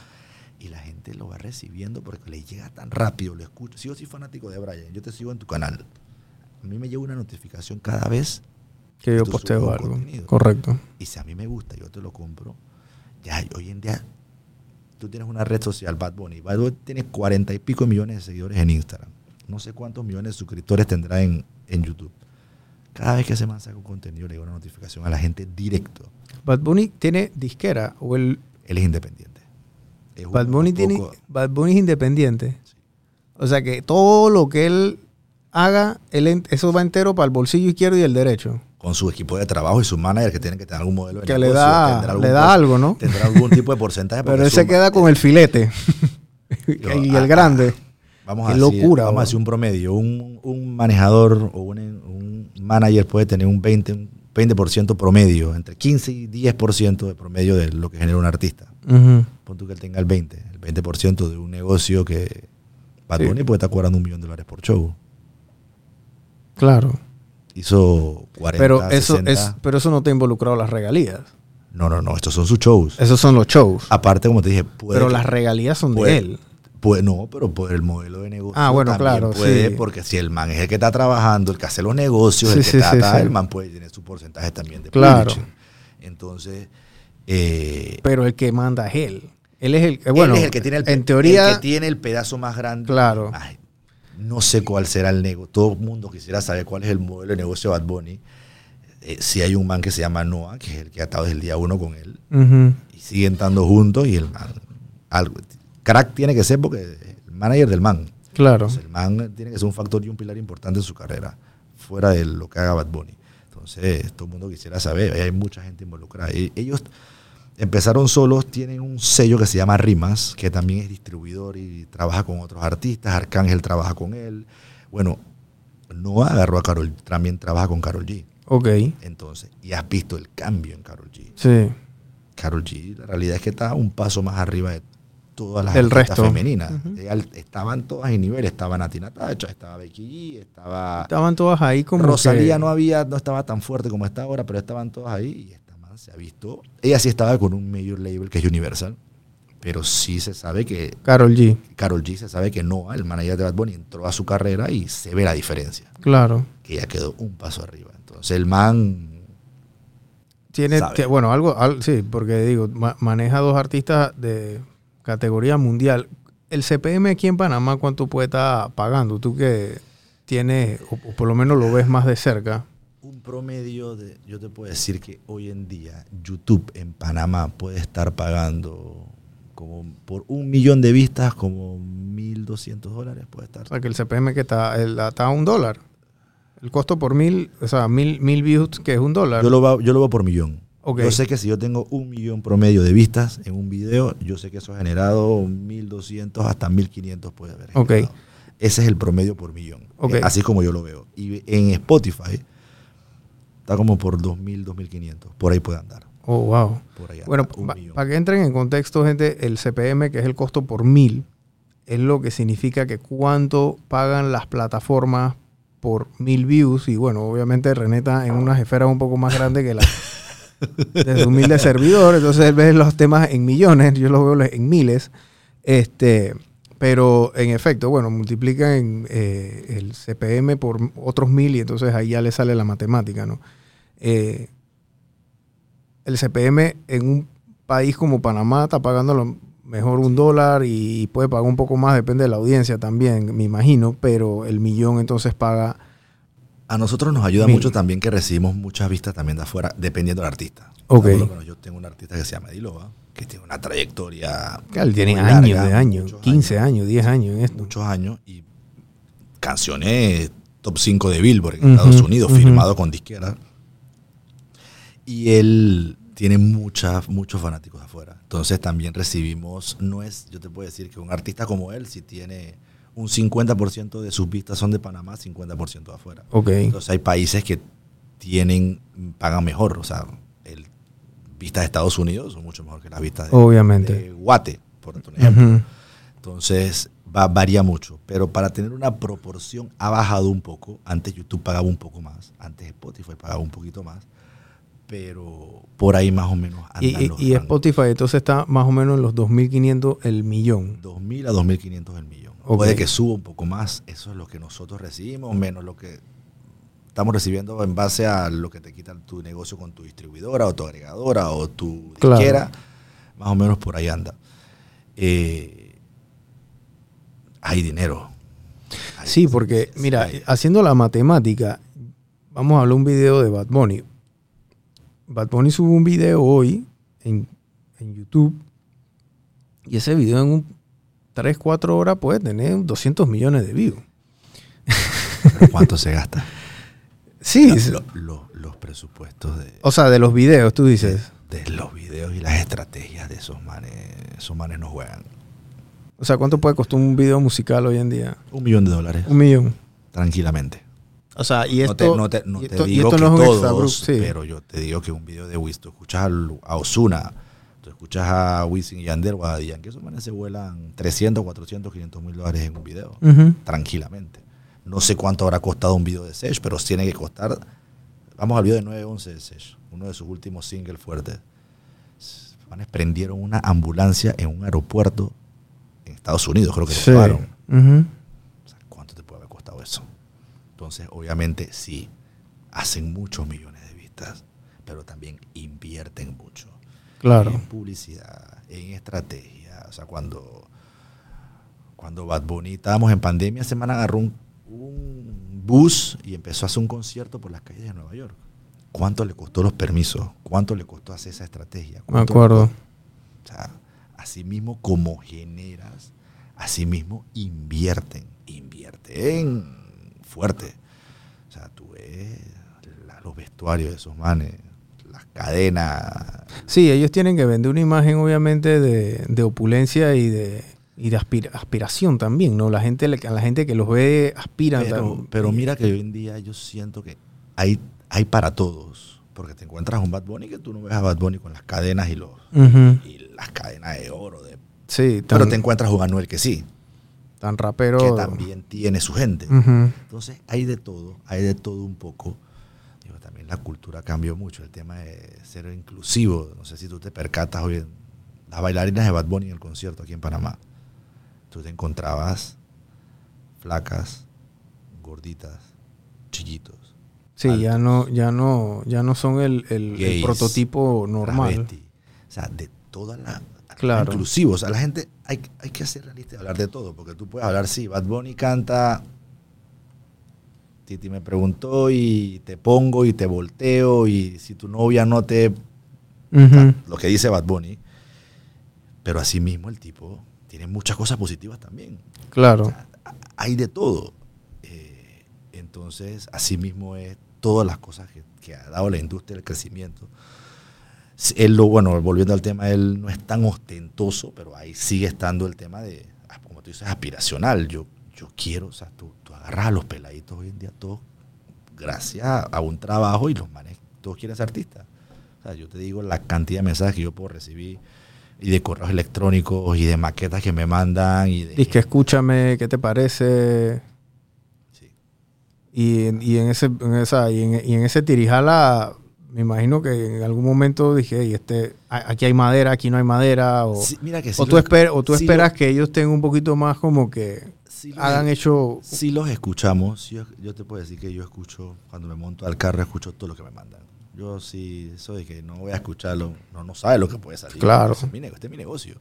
Y la gente lo va recibiendo porque le llega tan rápido, lo escucho. Si yo soy fanático de Brian, yo te sigo en tu canal. A mí me llega una notificación cada vez Que yo posteo algo. contenido. Correcto. y si a mí me gusta, yo te lo compro. Ya, hoy en día, tú tienes una red social, Bad Bunny. Bad Bunny tiene cuarenta y pico millones de seguidores en Instagram. No sé cuántos millones de suscriptores tendrá en, en YouTube. Cada vez que se saca un contenido, le llega una notificación a la gente directo. Bad Bunny tiene disquera o el Él es independiente. Es Bad Bunny tiene Bad Bunny es independiente. O sea que todo lo que él haga, en- eso va entero para el bolsillo izquierdo y el derecho. con su equipo de trabajo y su manager que tienen que tener algún modelo de Que le da, algún le da algo, ¿no? Tendrá algún tipo de porcentaje. *laughs* Pero él se queda con el filete. *laughs* Yo, *laughs* y ah, el grande. Vamos Qué a decir, locura, Vamos a decir un promedio. Un, un manejador o un, un manager puede tener un 20, un 20% promedio, entre 15 y 10% de promedio de lo que genera un artista. Ujú. Pon tú que él tenga el 20, el 20% de un negocio que Bad Sí. Bunny puede estar cobrando un millón de dólares por show. Claro. Hizo 40, Pero eso, 60. es, pero eso no te ha involucrado las regalías. No, no, no, estos son sus shows. Esos son los shows. Aparte, como te dije, puede pero las regalías son puede- de él. Pues no, pero por el modelo de negocio. Ah, bueno, también claro, Puede, sí. porque si el man es el que está trabajando, el que hace los negocios, Sí, el que sí, el man puede tener su porcentaje también de Claro. publishing. Entonces, eh, Pero el que manda es él. Él es el, eh, bueno, él es el que tiene el, en el teoría, que tiene el pedazo más grande. Claro. No sé cuál será el negocio. Todo el mundo quisiera saber cuál es el modelo de negocio de Bad Bunny. Eh, si hay un man que se llama Noah, que es el que ha estado desde el día uno con él, y siguen estando juntos y el man, algo, crack tiene que ser porque el manager del man. claro. Entonces, el man tiene que ser un factor y un pilar importante en su carrera, fuera de lo que haga Bad Bunny. Entonces, todo el mundo quisiera saber, hay mucha gente involucrada. Ellos empezaron solos, tienen un sello que se llama Rimas, que también es distribuidor y trabaja con otros artistas, Arcángel trabaja con él. Bueno, no agarró a Carol, también trabaja con Carol G. Ok, Entonces, y has visto el cambio en Carol G. sí. Carol G, la realidad es que está un paso más arriba de todas las artistas resto. femeninas. Estaban todas en nivel, estaba Natina Tacha, estaba Becky G, estaba Estaban todas ahí como Rosalía que- no había, no estaba tan fuerte como está ahora, pero estaban todas ahí se ha visto. Ella sí estaba con un major label que es Universal, pero sí se sabe que Carol G, Carol G se sabe que Noah, el manager de Bad Bunny, entró a su carrera y se ve la diferencia, claro. que ella quedó un paso arriba. Entonces el man Tiene, Sabe. bueno, algo, al- sí, porque digo, ma- maneja dos artistas de categoría mundial. El CPM aquí en Panamá, ¿cuánto puede estar pagando? Tú que tienes, o, o por lo menos lo ves más de cerca. Un promedio de, yo te puedo decir que hoy en día YouTube en Panamá puede estar pagando como por un millón de vistas como 1.200 dólares puede estar. O sea, que el CPM que está, el- está a un dólar. El costo por mil, o sea, mil, mil views, que es un dólar. Yo lo, veo, yo lo veo por millón. Ok. Yo sé que si yo tengo un millón promedio de vistas en un video, yo sé que eso ha generado 1.200 hasta 1.500 puede haber. Generado. Ese es el promedio por millón. Ok. Eh, Así es como yo lo veo. Y en Spotify está como por 2.000, 2.500. Por ahí puede andar. Oh, wow. Por ahí Bueno, pa- para que entren en contexto, gente, el CPM, que es el costo por mil, es lo que significa que cuánto pagan las plataformas por mil views. Y bueno, obviamente René está en unas esferas un poco más grandes que la de su humilde servidor. Entonces él ve los temas en millones, yo los veo en miles. Este, pero en efecto, bueno, multiplican eh, el CPM por otros mil y entonces ahí ya le sale la matemática, ¿no? Eh, el CPM en un país como Panamá está pagando lo mejor un dólar y puede pagar un poco más, depende de la audiencia también, me imagino, pero el millón entonces paga... A nosotros nos ayuda Mil. mucho también que recibimos muchas vistas también de afuera, dependiendo del artista. Ok. Por lo menos Yo tengo un artista que se llama Diloba, que tiene una trayectoria. Claro, tiene años larga, de años, muchos 15 años, 10 años en esto. Muchos años y canciones top 5 de Billboard en Estados Unidos, firmado con disquera. Y él tiene muchas, muchos fanáticos afuera. Entonces también recibimos, no es, yo te puedo decir que un artista como él, si tiene un 50% de sus vistas son de Panamá, 50% de afuera. Ok. Entonces hay países que tienen, pagan mejor. O sea, vistas de Estados Unidos son mucho mejor que las vistas de, Obviamente. de Guate, por ejemplo. Ujú. Entonces, va, varía mucho. Pero para tener una proporción, ha bajado un poco. Antes YouTube pagaba un poco más. Antes Spotify pagaba un poquito más. Pero por ahí más o menos andan y- los y. Spotify entonces está más o menos en los 2.500 el millón. 2.000 a 2.500 el millón. Ok. Puede que suba un poco más. Eso es lo que nosotros recibimos, menos lo que estamos recibiendo en base a lo que te quitan tu negocio con tu distribuidora o tu agregadora o tu Claro. disquera. Más o menos por ahí anda. Eh, hay dinero. Hay- Sí, porque mira, hay. haciendo la matemática, vamos a hablar un video de Bad Bunny. Bad Bunny subió un video hoy en, en YouTube y ese video en un 3, 4 horas puede tener 200 millones de views. Pero ¿Cuánto se gasta? Sí, lo- lo- los presupuestos de, o sea, de los videos, tú dices. de los videos y las estrategias de esos manes. Esos manes no juegan. O sea, ¿cuánto puede costar un video musical hoy en día? Un millón de dólares. Un millón. Tranquilamente. O sea, y no esto te, no te- no y te esto- y digo que es un todos, sí. pero yo te digo que un video de Wiz, tú escuchas a Osuna, tú escuchas a Wisin y Yandel o a Daddy Yankee, esos manes se vuelan 300, 400, 500 mil dólares en un video, tranquilamente. No sé cuánto habrá costado un video de Sesh, pero tiene que costar, vamos al video de 911 de Sesh, uno de sus últimos singles fuertes. Manes prendieron una ambulancia en un aeropuerto en Estados Unidos, creo que lo Sí. Ujú. O sea, ¿Cuánto te puede haber costado eso? Entonces, obviamente, sí, hacen muchos millones de vistas, pero también invierten mucho. Claro. En publicidad, en estrategia. O sea, cuando, cuando Bad Bunny estábamos en pandemia, se man agarró un, un bus y empezó a hacer un concierto por las calles de Nueva York. ¿Cuánto le costó los permisos? ¿Cuánto le costó hacer esa estrategia? Me ¿Cuánto le acuerdo. o sea, así mismo como generas, así mismo invierten, invierten fuerte. O sea, tú ves la- los vestuarios de esos manes, las cadenas. Sí, ellos tienen que vender una imagen, obviamente, de, de opulencia y de, y de aspira- aspiración también, ¿no? La gente, a la gente que los ve aspira. Pero, pero mira que hoy en día yo siento que hay, hay para todos. Porque te encuentras un Bad Bunny que tú no ves a Bad Bunny con las cadenas y, los, y las cadenas de oro. De, Sí, tan, pero te encuentras un Anuel que sí, tan rapero. que también tiene su gente. Entonces hay de todo, hay de todo un poco. Digo, también la cultura cambió mucho, el tema de ser inclusivo. No sé si tú te percatas hoy en las bailarinas de Bad Bunny en el concierto aquí en Panamá. Tú te encontrabas flacas, gorditas, chiquitos. Sí, altos, ya no, ya no, ya no son el, el- prototipo normal. travesti. O sea, de toda la... Claro. Inclusivo. O sea, la gente... Hay, hay que ser realista y hablar de todo. Porque tú puedes hablar, sí, Bad Bunny canta... Titi me preguntó y te pongo y te volteo y si tu novia no te... Lo que dice Bad Bunny. Pero asimismo el tipo tiene muchas cosas positivas también. Claro. Hay de todo. Eh, entonces, asimismo es todas las cosas que, que ha dado la industria, el crecimiento. Él lo, bueno, volviendo al tema, él no es tan ostentoso, pero ahí sigue estando el tema de, ah, como tú dices, aspiracional. Yo, yo quiero, o sea, tú, tú agarras a los peladitos hoy en día, todos, gracias a un trabajo y los manes, todos quieren ser artistas. O sea, yo te digo la cantidad de mensajes que yo puedo recibir y de correos electrónicos y de maquetas que me mandan y de... Que escúchame, ¿qué te parece? Sí. Y, en- y en ese en esa y en, y en ese tirijala me imagino que en algún momento dije, y este aquí hay madera, aquí no hay madera o, Sí, mira que sí o tú esper- o tú sí esperas lo- que ellos tengan un poquito más como que sí los- hagan hecho Sí los escuchamos. Yo, yo te puedo decir que yo escucho, cuando me monto al carro, escucho todo lo que me mandan. Yo sí, eso de que no voy a escucharlo, no, no sabe lo que puede salir. Claro. Ese es mi este es mi negocio.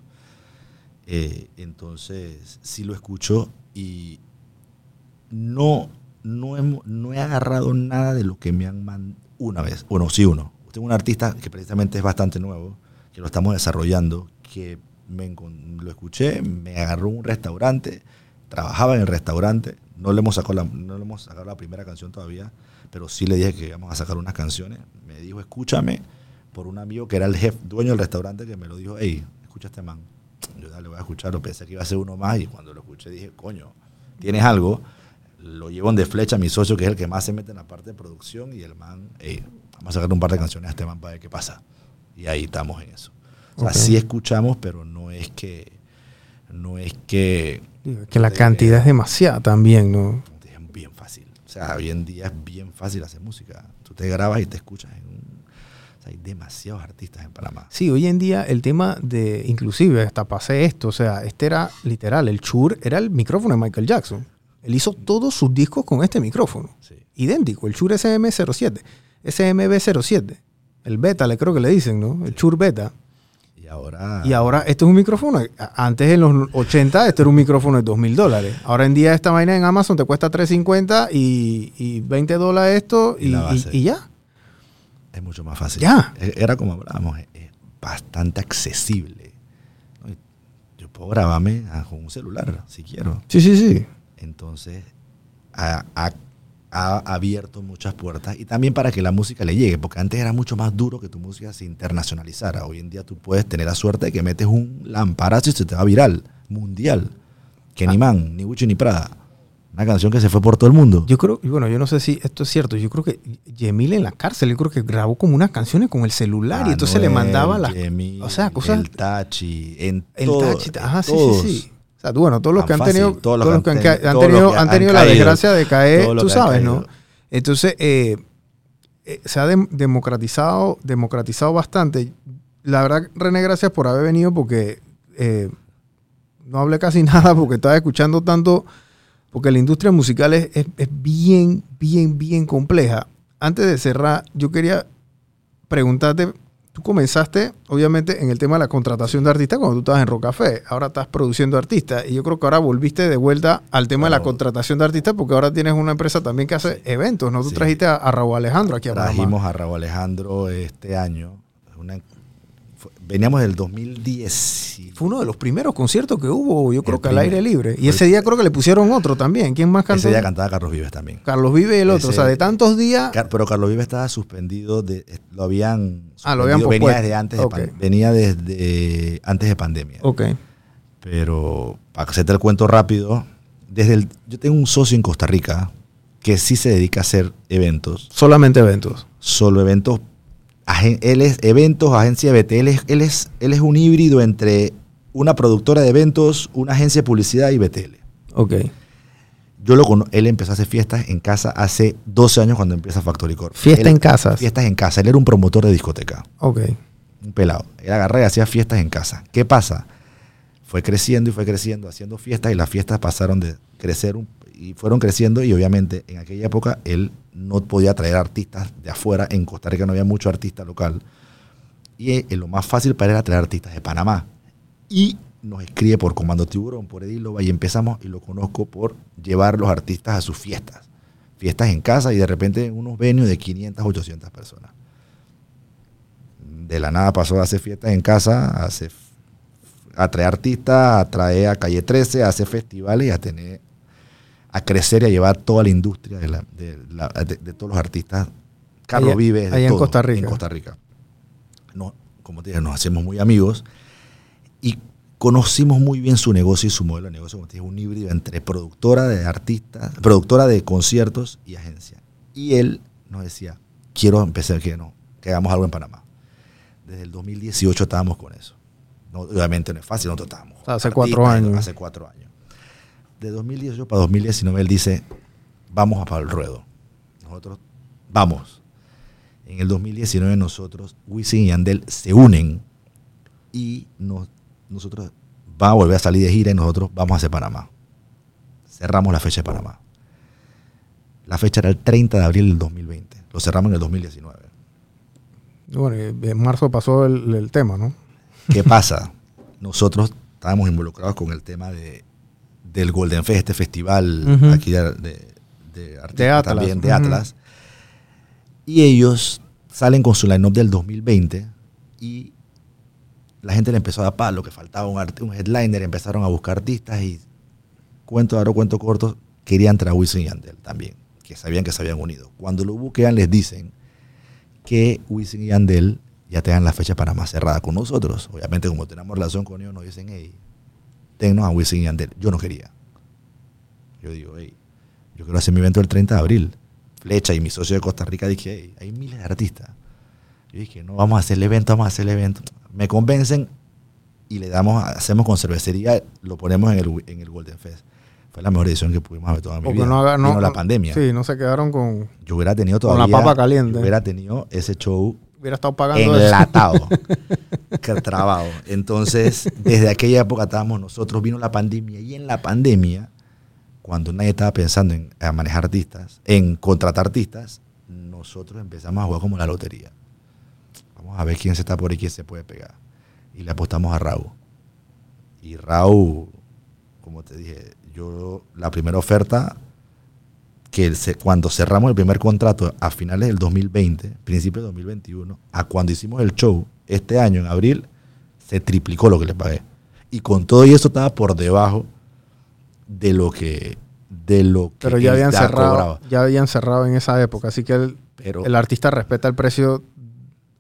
Eh, entonces, sí lo escucho y no, no, hemo- no he agarrado nada de lo que me han mandado una vez. Bueno, sí uno. Tengo un artista que precisamente es bastante nuevo, que lo estamos desarrollando, que me lo escuché, me agarró un restaurante, trabajaba en el restaurante, no le hemos sacado la, no le hemos sacado la primera canción todavía, pero sí le dije que íbamos a sacar unas canciones. Me dijo, escúchame, por un amigo que era el jefe, dueño del restaurante, que me lo dijo, hey, escucha a este man. Yo dale, voy a escucharlo, pensé que iba a ser uno más y cuando lo escuché dije, coño, tienes algo. Lo llevo en de flecha a mi socio, que es el que más se mete en la parte de producción, y el man, hey, vamos a sacar un par de canciones a este man para ver qué pasa. Y ahí estamos en eso. O sea, sí escuchamos, pero no es que, no es que que la cantidad es demasiada también, ¿no? es bien fácil. O sea, hoy en día es bien fácil hacer música. Tú te grabas y te escuchas en un... O sea, hay demasiados artistas en Panamá. Sí, hoy en día el tema de, inclusive hasta pasé esto, o sea, este era literal, el Shure era el micrófono de Michael Jackson. Él hizo todos sus discos con este micrófono. Sí. idéntico, el Shure SM07, SMB07, el beta, le creo que le dicen, ¿no? El Shure beta. Y ahora... Y ahora, esto es un micrófono, antes en los 80, este era un micrófono de 2 mil dólares. Ahora en día esta vaina en Amazon te cuesta 350 y, y 20 dólares esto Y ya. Es mucho más fácil. Ya. E- Era como hablábamos, es- bastante accesible. Yo puedo grabarme con un celular, si quiero. Sí, sí, sí. Entonces, ha, ha- ha abierto muchas puertas y también para que la música le llegue, porque antes era mucho más duro que tu música se internacionalizara. Hoy en día tú puedes tener la suerte de que metes un lamparazo y se te va viral, mundial. Que ni Man, ni Gucci ni Prada. Una canción que se fue por todo el mundo. Yo creo, y bueno, yo no sé si esto es cierto. Yo creo que Yemil en la cárcel, yo creo que grabó como unas canciones con el celular y entonces le mandaba las. O sea, cosas. El Tachi, en El todo, Tachi, en ajá, sí, todos. sí, sí. Sea, tú, bueno, todos los que han tenido, todos los que han, tenido, han tenido la desgracia de caer, tú sabes. ¿no? Entonces, eh, eh, se ha dem- democratizado, democratizado bastante. La verdad, René, gracias por haber venido porque eh, no hablé casi *laughs* nada porque estaba escuchando tanto, porque la industria musical es, es- es bien, bien, bien compleja. Antes de cerrar, yo quería preguntarte, tú comenzaste obviamente en el tema de la contratación de artistas cuando tú estabas en Rocafé, ahora estás produciendo artistas y yo creo que ahora volviste de vuelta al tema de la contratación de artistas porque ahora tienes una empresa también que hace eventos, ¿no? Tú Sí. trajiste a, a Raúl Alejandro aquí a Panamá. Trajimos a Raúl Alejandro este año. Una- veníamos del 2010. y- Fue uno de los primeros conciertos que hubo, yo creo El que al aire libre. Y ese día creo que le pusieron otro también. ¿Quién más cantó? Ese día cantaba Carlos Vives también. Carlos Vive y el otro. Ese- o sea, de tantos días. Pero Carlos Vives estaba suspendido, de, eh, lo habían Ah, lo habían suspendido, venía desde antes de Ok. pan- venía desde antes de pandemia. Ok. Pero para hacerte el cuento rápido, desde el, yo tengo un socio en Costa Rica que sí se dedica a hacer eventos, Solamente eventos. solo eventos. Él es eventos, agencia de BT. Él es, él, es, él es un híbrido entre una productora de eventos, una agencia de publicidad y BTL. Ok. Yo lo cono- él empezó a hacer fiestas en casa hace 12 años cuando empieza Factory Corp. Fiesta Él- en casas. Fiestas en casa. Él era un promotor de discoteca, Ok. un pelado. Él agarraba y hacía fiestas en casa. ¿Qué pasa? Fue creciendo y fue creciendo, haciendo fiestas y las fiestas pasaron de crecer un- y fueron creciendo y obviamente en aquella época él no podía traer artistas de afuera. En Costa Rica no había mucho artista local. Y eh, lo más fácil para él era traer artistas de Panamá. Y nos escribe por Comando Tiburón, por Edilova, y empezamos, y lo conozco por llevar los artistas a sus fiestas. Fiestas en casa y de repente unos venues de 500, 800 personas. De la nada pasó a hacer fiestas en casa, a traer artistas, a traer a Calle 13, a hacer festivales y a tener a crecer y a llevar toda la industria de, la- de la- de- de todos los artistas. Carlos Allá- de allá en Costa Rica. En Costa Rica. No, como te dije, nos hacemos muy amigos y conocimos muy bien su negocio y su modelo de negocio. Como te dije, un híbrido entre productora de artistas, productora de conciertos y agencia. Y él nos decía, quiero empezar que no, que hagamos algo en Panamá. Desde el 2018 estábamos con eso. No, obviamente no es fácil, nosotros estábamos. Hace artistas, cuatro años. Hace cuatro años. De 2018 para 2019 él dice, vamos a el ruedo. Nosotros, vamos. En el 2019 nosotros, Wisin y Yandel se unen y nos- nosotros va a volver a salir de gira y nosotros vamos a hacer Panamá. Cerramos la fecha de Panamá. La fecha era el 30 de abril del 2020. Lo cerramos en el 2019. Bueno, en marzo pasó el, el tema, ¿no? ¿Qué pasa? Nosotros estábamos involucrados con el tema de, del Golden Fest, este festival aquí de, de, de Atlas, también, de. Atlas. Y ellos salen con su line-up del 2020 y la gente le empezó a dar palo, que faltaba un, art- un headliner, empezaron a buscar artistas y cuento largo, cuento corto, querían traer a Wisin y Yandel también, que sabían que se habían unido. Cuando lo buquean les dicen que Wisin y Yandel ya tengan la fecha para más cerrada con nosotros. Obviamente como tenemos relación con ellos nos dicen, hey, tennos a Wisin y Yandel. Yo no quería. Yo digo, hey, yo quiero hacer mi evento el 30 de abril. Flecha y mi socio de Costa Rica dije, hey, hay miles de artistas. Yo dije, no, vamos a hacer el evento, vamos a hacer el evento. Me convencen y le damos, hacemos con cervecería, lo ponemos en el, en el Golden Fest. Fue la mejor decisión que pudimos haber toda mi Porque vida. no haga, no, la pandemia. Sí, no se quedaron con. Yo hubiera tenido Con la todavía... papa caliente. yo hubiera tenido ese show Hubiera estado pagando enlatado, *laughs* que trabajo. Entonces, desde aquella época estábamos nosotros, vino la pandemia y en la pandemia, cuando nadie estaba pensando en manejar artistas, en contratar artistas, nosotros empezamos a jugar como la lotería. Vamos a ver quién se está por ahí, quién se puede pegar. Y le apostamos a Raúl. Y Raúl, como te dije, yo la primera oferta que el cuando cerramos el primer contrato a finales del 2020, principios del 2021, a cuando hicimos el show este año, en abril, se triplicó lo que le pagué. Y con todo y eso estaba por debajo de lo que de lo que Pero ya habían cerrado, cobraba. ya habían cerrado en esa época, así que el, Pero el artista respeta el precio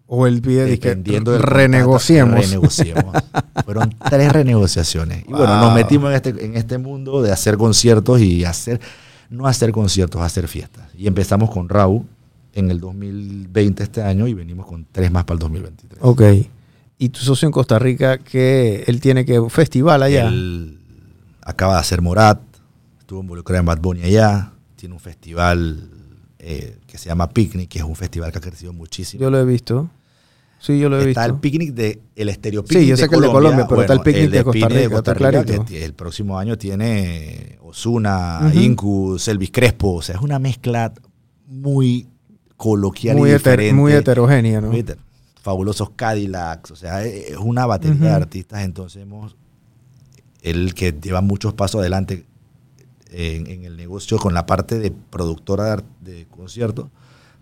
o él pide de que renegociemos. renegociemos. *laughs* Fueron tres renegociaciones. Y bueno, nos metimos en este, en este mundo de hacer conciertos y hacer, no hacer conciertos, hacer fiestas. Y empezamos con Raúl en el 2020 este año y venimos con tres más para el 2023. Ok. Y tu socio en Costa Rica, que él tiene que festival allá. Él acaba de hacer Morat, estuvo involucrado en Bad Bunny allá, tiene un festival eh, que se llama Picnic, que es un festival que ha crecido muchísimo. Yo lo he visto. Sí, yo lo he está visto. el picnic de el estéreo Sí, yo sé que el de Colombia, pero está el picnic de Costa Rica, está clarito. que el próximo año tiene Osuna, Ujú. Incus, Elvis Crespo, o sea, es una mezcla muy coloquial muy, y heter- diferente. muy heterogénea, ¿no? Muy heter- Fabulosos Cadillacs, o sea, es es una batería de artistas, entonces hemos el que lleva muchos pasos adelante en, en el negocio con la parte de productora de, de conciertos,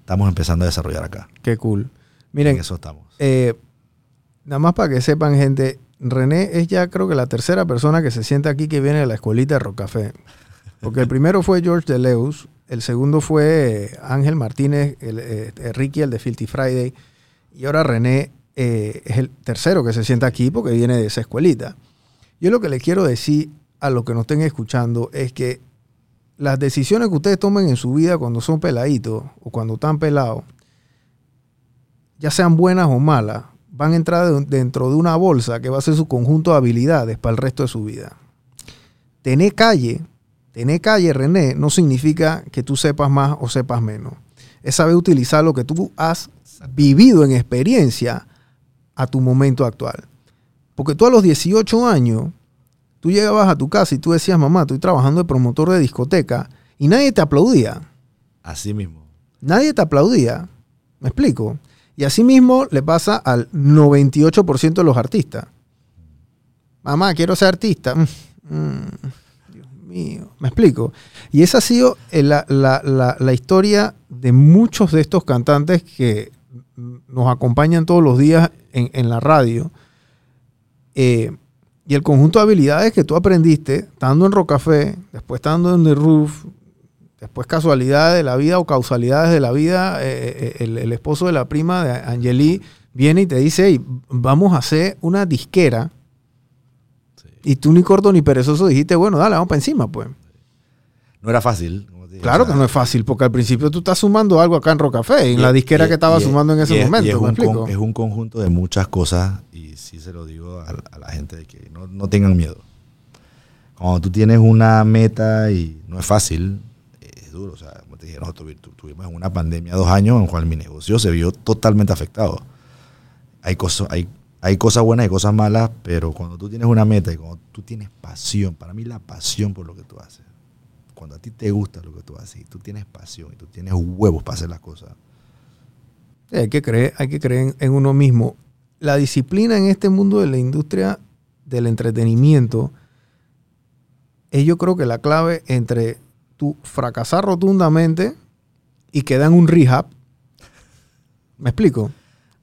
estamos empezando a desarrollar acá. Qué cool. En Miren, eso estamos. eh, nada más para que sepan, gente, René es ya creo que la tercera persona que se sienta aquí que viene de la escuelita de Rocafé. Porque el primero fue George Deleus, el segundo fue eh, Ángel Martínez, el, eh, eh, Ricky, el de Filthy Friday, y ahora René eh, es el tercero que se sienta aquí porque viene de esa escuelita. Yo lo que les quiero decir a los que nos estén escuchando es que las decisiones que ustedes tomen en su vida cuando son peladitos o cuando están pelados, ya sean buenas o malas, van a entrar de- dentro de una bolsa que va a ser su conjunto de habilidades para el resto de su vida. Tener calle, tener calle, René, no significa que tú sepas más o sepas menos. Es saber utilizar lo que tú has vivido en experiencia a tu momento actual. Porque tú a los 18 años, tú llegabas a tu casa y tú decías, mamá, estoy trabajando de promotor de discoteca y nadie te aplaudía. Así mismo. Nadie te aplaudía. ¿Me explico? Y así mismo le pasa al 98% de los artistas. Mamá, quiero ser artista. Mm, mm, Dios mío. ¿Me explico? Y esa ha sido eh, la, historia de muchos de estos cantantes que nos acompañan todos los días en, en la radio. Eh, y el conjunto de habilidades que tú aprendiste estando en Rocafé, después estando en The Roof, Después casualidades de la vida o causalidades de la vida, eh, eh, el, el esposo de la prima de Angeli viene y te dice, "Ey, vamos a hacer una disquera. Sí. Y tú ni corto ni perezoso dijiste, bueno, dale, vamos para encima, pues. No era fácil, como te Claro que no es fácil, porque al principio tú estás sumando algo acá en Rocafé, en y- la disquera y- que estaba y- sumando en ese momento. es, ¿me un explico? con- es un conjunto de muchas cosas y sí se lo digo a, a la gente de que no, no tengan miedo. Cuando tú tienes una meta y no es fácil, duro. O sea, como te dije, nosotros tuvi- tu- tuvimos una pandemia dos años en cual mi negocio se vio totalmente afectado. Hay cosas, hay, hay cosas buenas y cosas malas, pero cuando tú tienes una meta y cuando tú tienes pasión, para mí la pasión por lo que tú haces, cuando a ti te gusta lo que tú haces y tú tienes pasión y tú tienes huevos para hacer las cosas, hay que creer, hay que creer en uno mismo. La disciplina en este mundo de la industria del entretenimiento es yo creo que la clave entre tu fracasar rotundamente y quedar en un rehab. ¿Me explico?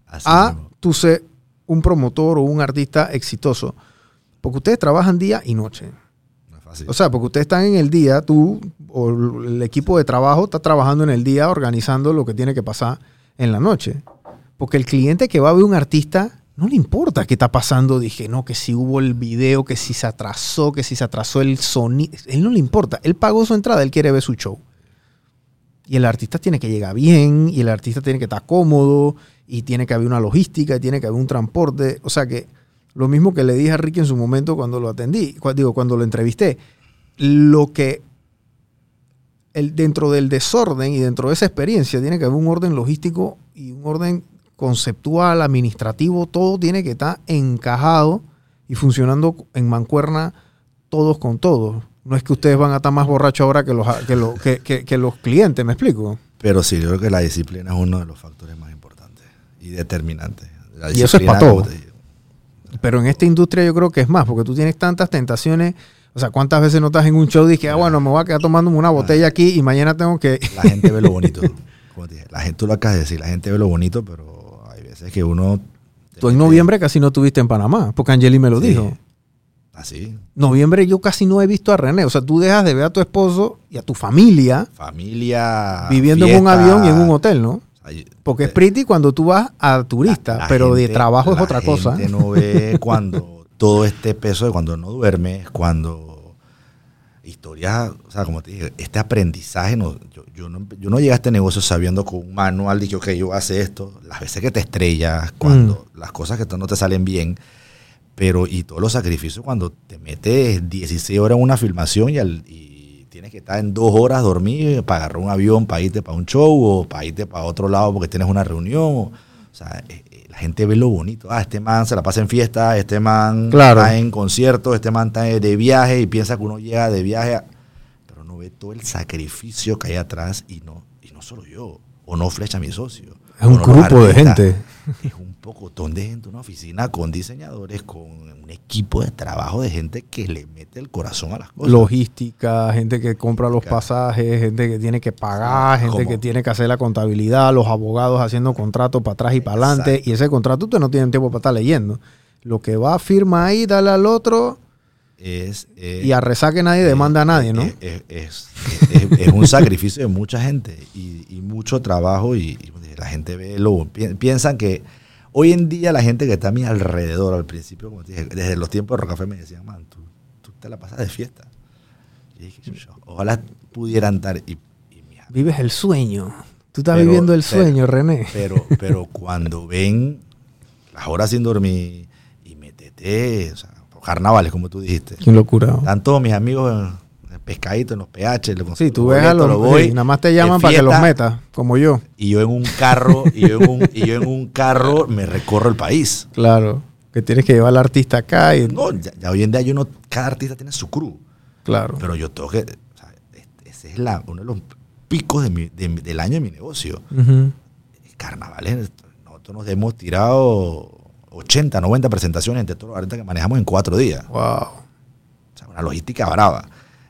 así a mismo. tú ser un promotor o un artista exitoso. Porque ustedes trabajan día y noche. no es fácil. O sea, porque ustedes están en el día, tú o el equipo de trabajo está trabajando en el día organizando lo que tiene que pasar en la noche. Porque el cliente que va a ver un artista no le importa qué está pasando. Dije, no, que si hubo el video, que si se atrasó, que si se atrasó el sonido. Él no le importa. Él pagó su entrada, él quiere ver su show. Y el artista tiene que llegar bien, y el artista tiene que estar cómodo, y tiene que haber una logística, y tiene que haber un transporte. O sea que lo mismo que le dije a Ricky en su momento cuando lo atendí, cu- digo, cuando lo entrevisté, lo que el, dentro del desorden y dentro de esa experiencia tiene que haber un orden logístico y un orden conceptual, administrativo, todo tiene que estar encajado y funcionando en mancuerna todos con todos. No es que ustedes van a estar más borrachos ahora que los, que, los- que- que- que los clientes, ¿me explico? Pero sí, yo creo que la disciplina es uno de los factores más importantes y determinantes. La Y eso es disciplina, pa' todo. Pero en esta industria yo creo que es más, porque tú tienes tantas tentaciones. O sea, ¿cuántas veces no estás en un show y dices, ah, bueno, me voy a quedar tomándome una botella aquí y mañana tengo que... La gente ve lo bonito. Como te dije, la gente, tú lo acabas de decir, la gente ve lo bonito, pero veces que uno... Tú en noviembre casi no estuviste en Panamá, porque Angeli me lo Sí. dijo. Así, Noviembre yo casi no he visto a René. O sea, tú dejas de ver a tu esposo y a tu familia familia... viviendo en un avión y en un hotel, ¿no? Porque es pretty cuando tú vas a turista, la pero de trabajo es la otra cosa. gente no ve cuando *laughs* todo este peso de cuando no duermes, cuando historias, o sea, como te dije, este aprendizaje, no, yo, yo no, yo no llegué a este negocio sabiendo con un manual, dije, ok, yo hacer esto, las veces que te estrellas, cuando Mm. las cosas que no te salen bien, pero y todos los sacrificios cuando te metes 16 horas en una filmación y, al- y tienes que estar en dos horas dormir para agarrar un avión, para irte para un show o para irte para otro lado porque tienes una reunión. O, sea, eh, la gente ve lo bonito. Ah, este man se la pasa en fiesta, este man Claro. está en conciertos, este man está de viaje y piensa que uno llega de viaje, a- pero no ve todo el sacrificio que hay atrás y no, y no solo yo, o no flecha mi socio. Es un grupo de gente. Es un pocotón de gente, una oficina con diseñadores, con un equipo de trabajo de gente que le mete el corazón a las cosas. Logística, gente que compra los pasajes, gente que tiene que pagar, gente que tiene que hacer la contabilidad, los abogados haciendo contratos para atrás y para adelante. Y ese contrato ustedes no tienen tiempo para estar leyendo. Lo que va, firma ahí, dale al otro es, eh, y a resaque nadie demanda a nadie, ¿no? Es, un sacrificio de mucha gente y, y mucho trabajo y, y la gente ve lo pi- piensan que hoy en día la gente que está a mi alrededor al principio como te dije, desde los tiempos de Rocafé me decían man tú, tú te la pasas de fiesta y dije, "Yo- ojalá pudieran estar y, y Vives el sueño. Tú estás Pero- viviendo el pero- sueño, René. pero, pero *laughs* cuando ven las horas sin dormir y metete, o sea, carnavales, como tú dijiste. Qué locura. Están todos mis amigos pescadito, en los PH, le Sí, tú los ves a los... lo voy, sí, nada más te llaman para que los metas, como yo. Y yo en un carro, y yo en un, y yo en un carro me recorro el país. Claro. Que tienes que llevar al artista acá y... No, ya, ya hoy en día yo no, cada artista tiene su crew. Claro. Pero yo tengo que, o sea, ese es la, uno de los picos de mi- de mi- del año de mi negocio. Ujú. carnavales, nosotros nos hemos tirado 80, 90 presentaciones entre todos los artistas que manejamos en cuatro días. Wow. O sea, una logística brava.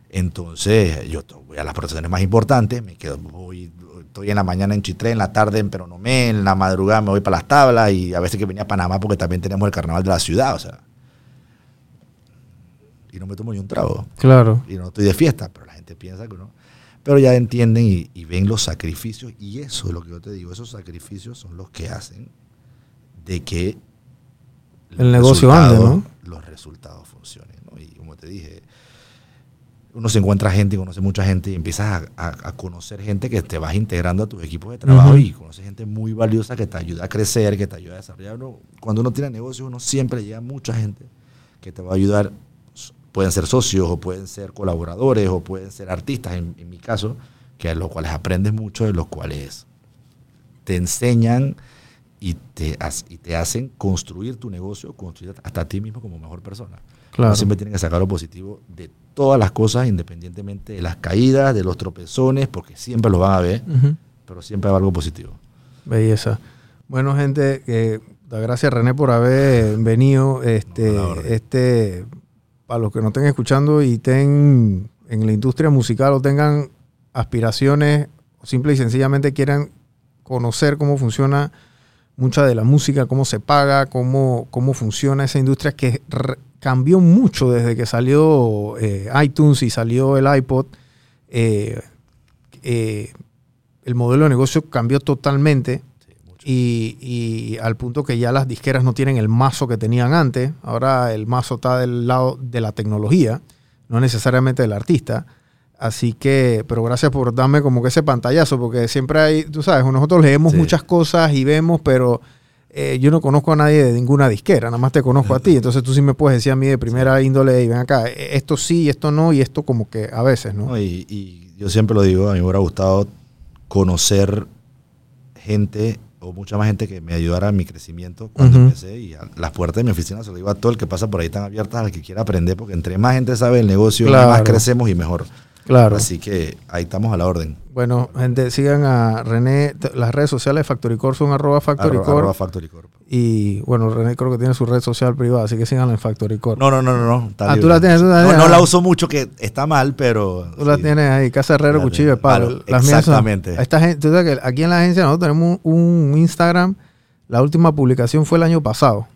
Entonces, yo voy a las presentaciones más importantes, me quedo, voy, estoy en la mañana en Chitré, en la tarde en Peronomé, en la madrugada me voy para las tablas y a veces que venía a Panamá porque también tenemos el carnaval de la ciudad, o sea. Y no me tomo ni un trago Claro. y no estoy de fiesta, pero la gente piensa que no. Pero ya entienden y, y ven los sacrificios, y eso es lo que yo te digo, esos sacrificios son los que hacen de que El negocio ande, ¿no? Los resultados funcionen. ¿no? Y como te dije, uno se encuentra gente, conoce mucha gente y empiezas a, a- a conocer gente que te vas integrando a tus equipos de trabajo y conoces gente muy valiosa que te ayuda a crecer, que te ayuda a desarrollar. Uno- cuando uno tiene negocios, uno siempre llega a mucha gente que te va a ayudar. Pueden ser socios o pueden ser colaboradores o pueden ser artistas, en, en mi caso, que a los cuales aprendes mucho, de los cuales te enseñan y te, y te hacen construir tu negocio, construir hasta ti mismo como mejor persona. Claro. Uno siempre tiene que sacar lo positivo de todas las cosas, independientemente de las caídas, de los tropezones, porque siempre los van a ver, pero siempre hay algo positivo. Belleza. Bueno, gente, eh, gracias René por haber venido. Este, No, este, para los que nos estén escuchando y estén en la industria musical o tengan aspiraciones o simple y sencillamente quieran conocer cómo funciona mucha de la música, cómo se paga, cómo, cómo funciona esa industria que cambió mucho desde que salió eh, iTunes y salió el iPod. Eh, eh, el modelo de negocio cambió totalmente Sí, y, y al punto que ya las disqueras no tienen el mazo que tenían antes. Ahora el mazo está del lado de la tecnología, no necesariamente del artista. Así que, pero gracias por darme como que ese pantallazo, porque siempre hay, tú sabes, nosotros leemos Sí. muchas cosas y vemos, pero eh, yo no conozco a nadie de ninguna disquera, nada más te conozco a ti. Entonces tú sí me puedes decir a mí de primera índole, y ven acá, eh, esto sí, esto no, y esto como que a veces, ¿no? No, y, y yo siempre lo digo, a mí me hubiera gustado conocer gente o mucha más gente que me ayudara en mi crecimiento cuando empecé y a- las puertas de mi oficina se lo digo a todo el que pasa por ahí están abiertas al que quiera aprender porque entre más gente sabe el negocio Claro. más crecemos y mejor Claro. así que ahí estamos a la orden Bueno, gente, sigan a René. Las redes sociales de Factory Corp son arroba Factory Arro- Corp. arroba. Y bueno, René creo que tiene su red social privada, así que síganla en Factory Corp. no no no no, no Ah, tú la tienes, tú la no, tienes. no la uso mucho que está mal pero Tú la tienes ahí, Casa Herrero, Cuchillo de. Palo. Las son- exactamente. esta gente, tú sabes que aquí en la agencia nosotros tenemos un, un Instagram. La última publicación fue el año pasado.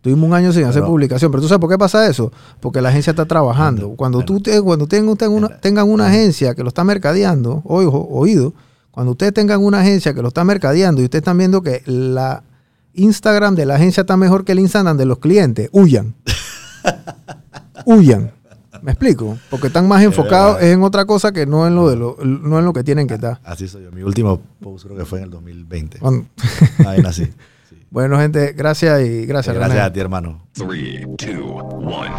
Tuvimos un año sin hacer Pero- publicación. Pero tú sabes por qué pasa eso? Porque la agencia está trabajando. Cuando tú te, cuando tengan, una, tengan una agencia que lo está mercadeando, ojo, oído, cuando ustedes tengan una agencia que lo está mercadeando y ustedes están viendo que la Instagram de la agencia está mejor que el Instagram de los clientes, huyan. *laughs* huyan. ¿Me explico? Porque están más enfocados en otra cosa que no en lo de lo, no en lo que tienen que estar. así soy yo mi último post creo que fue en el 2020 Cuando- ahí nací sí. Bueno, gente, gracias y gracias. gracias René. a ti hermano Three, two, one.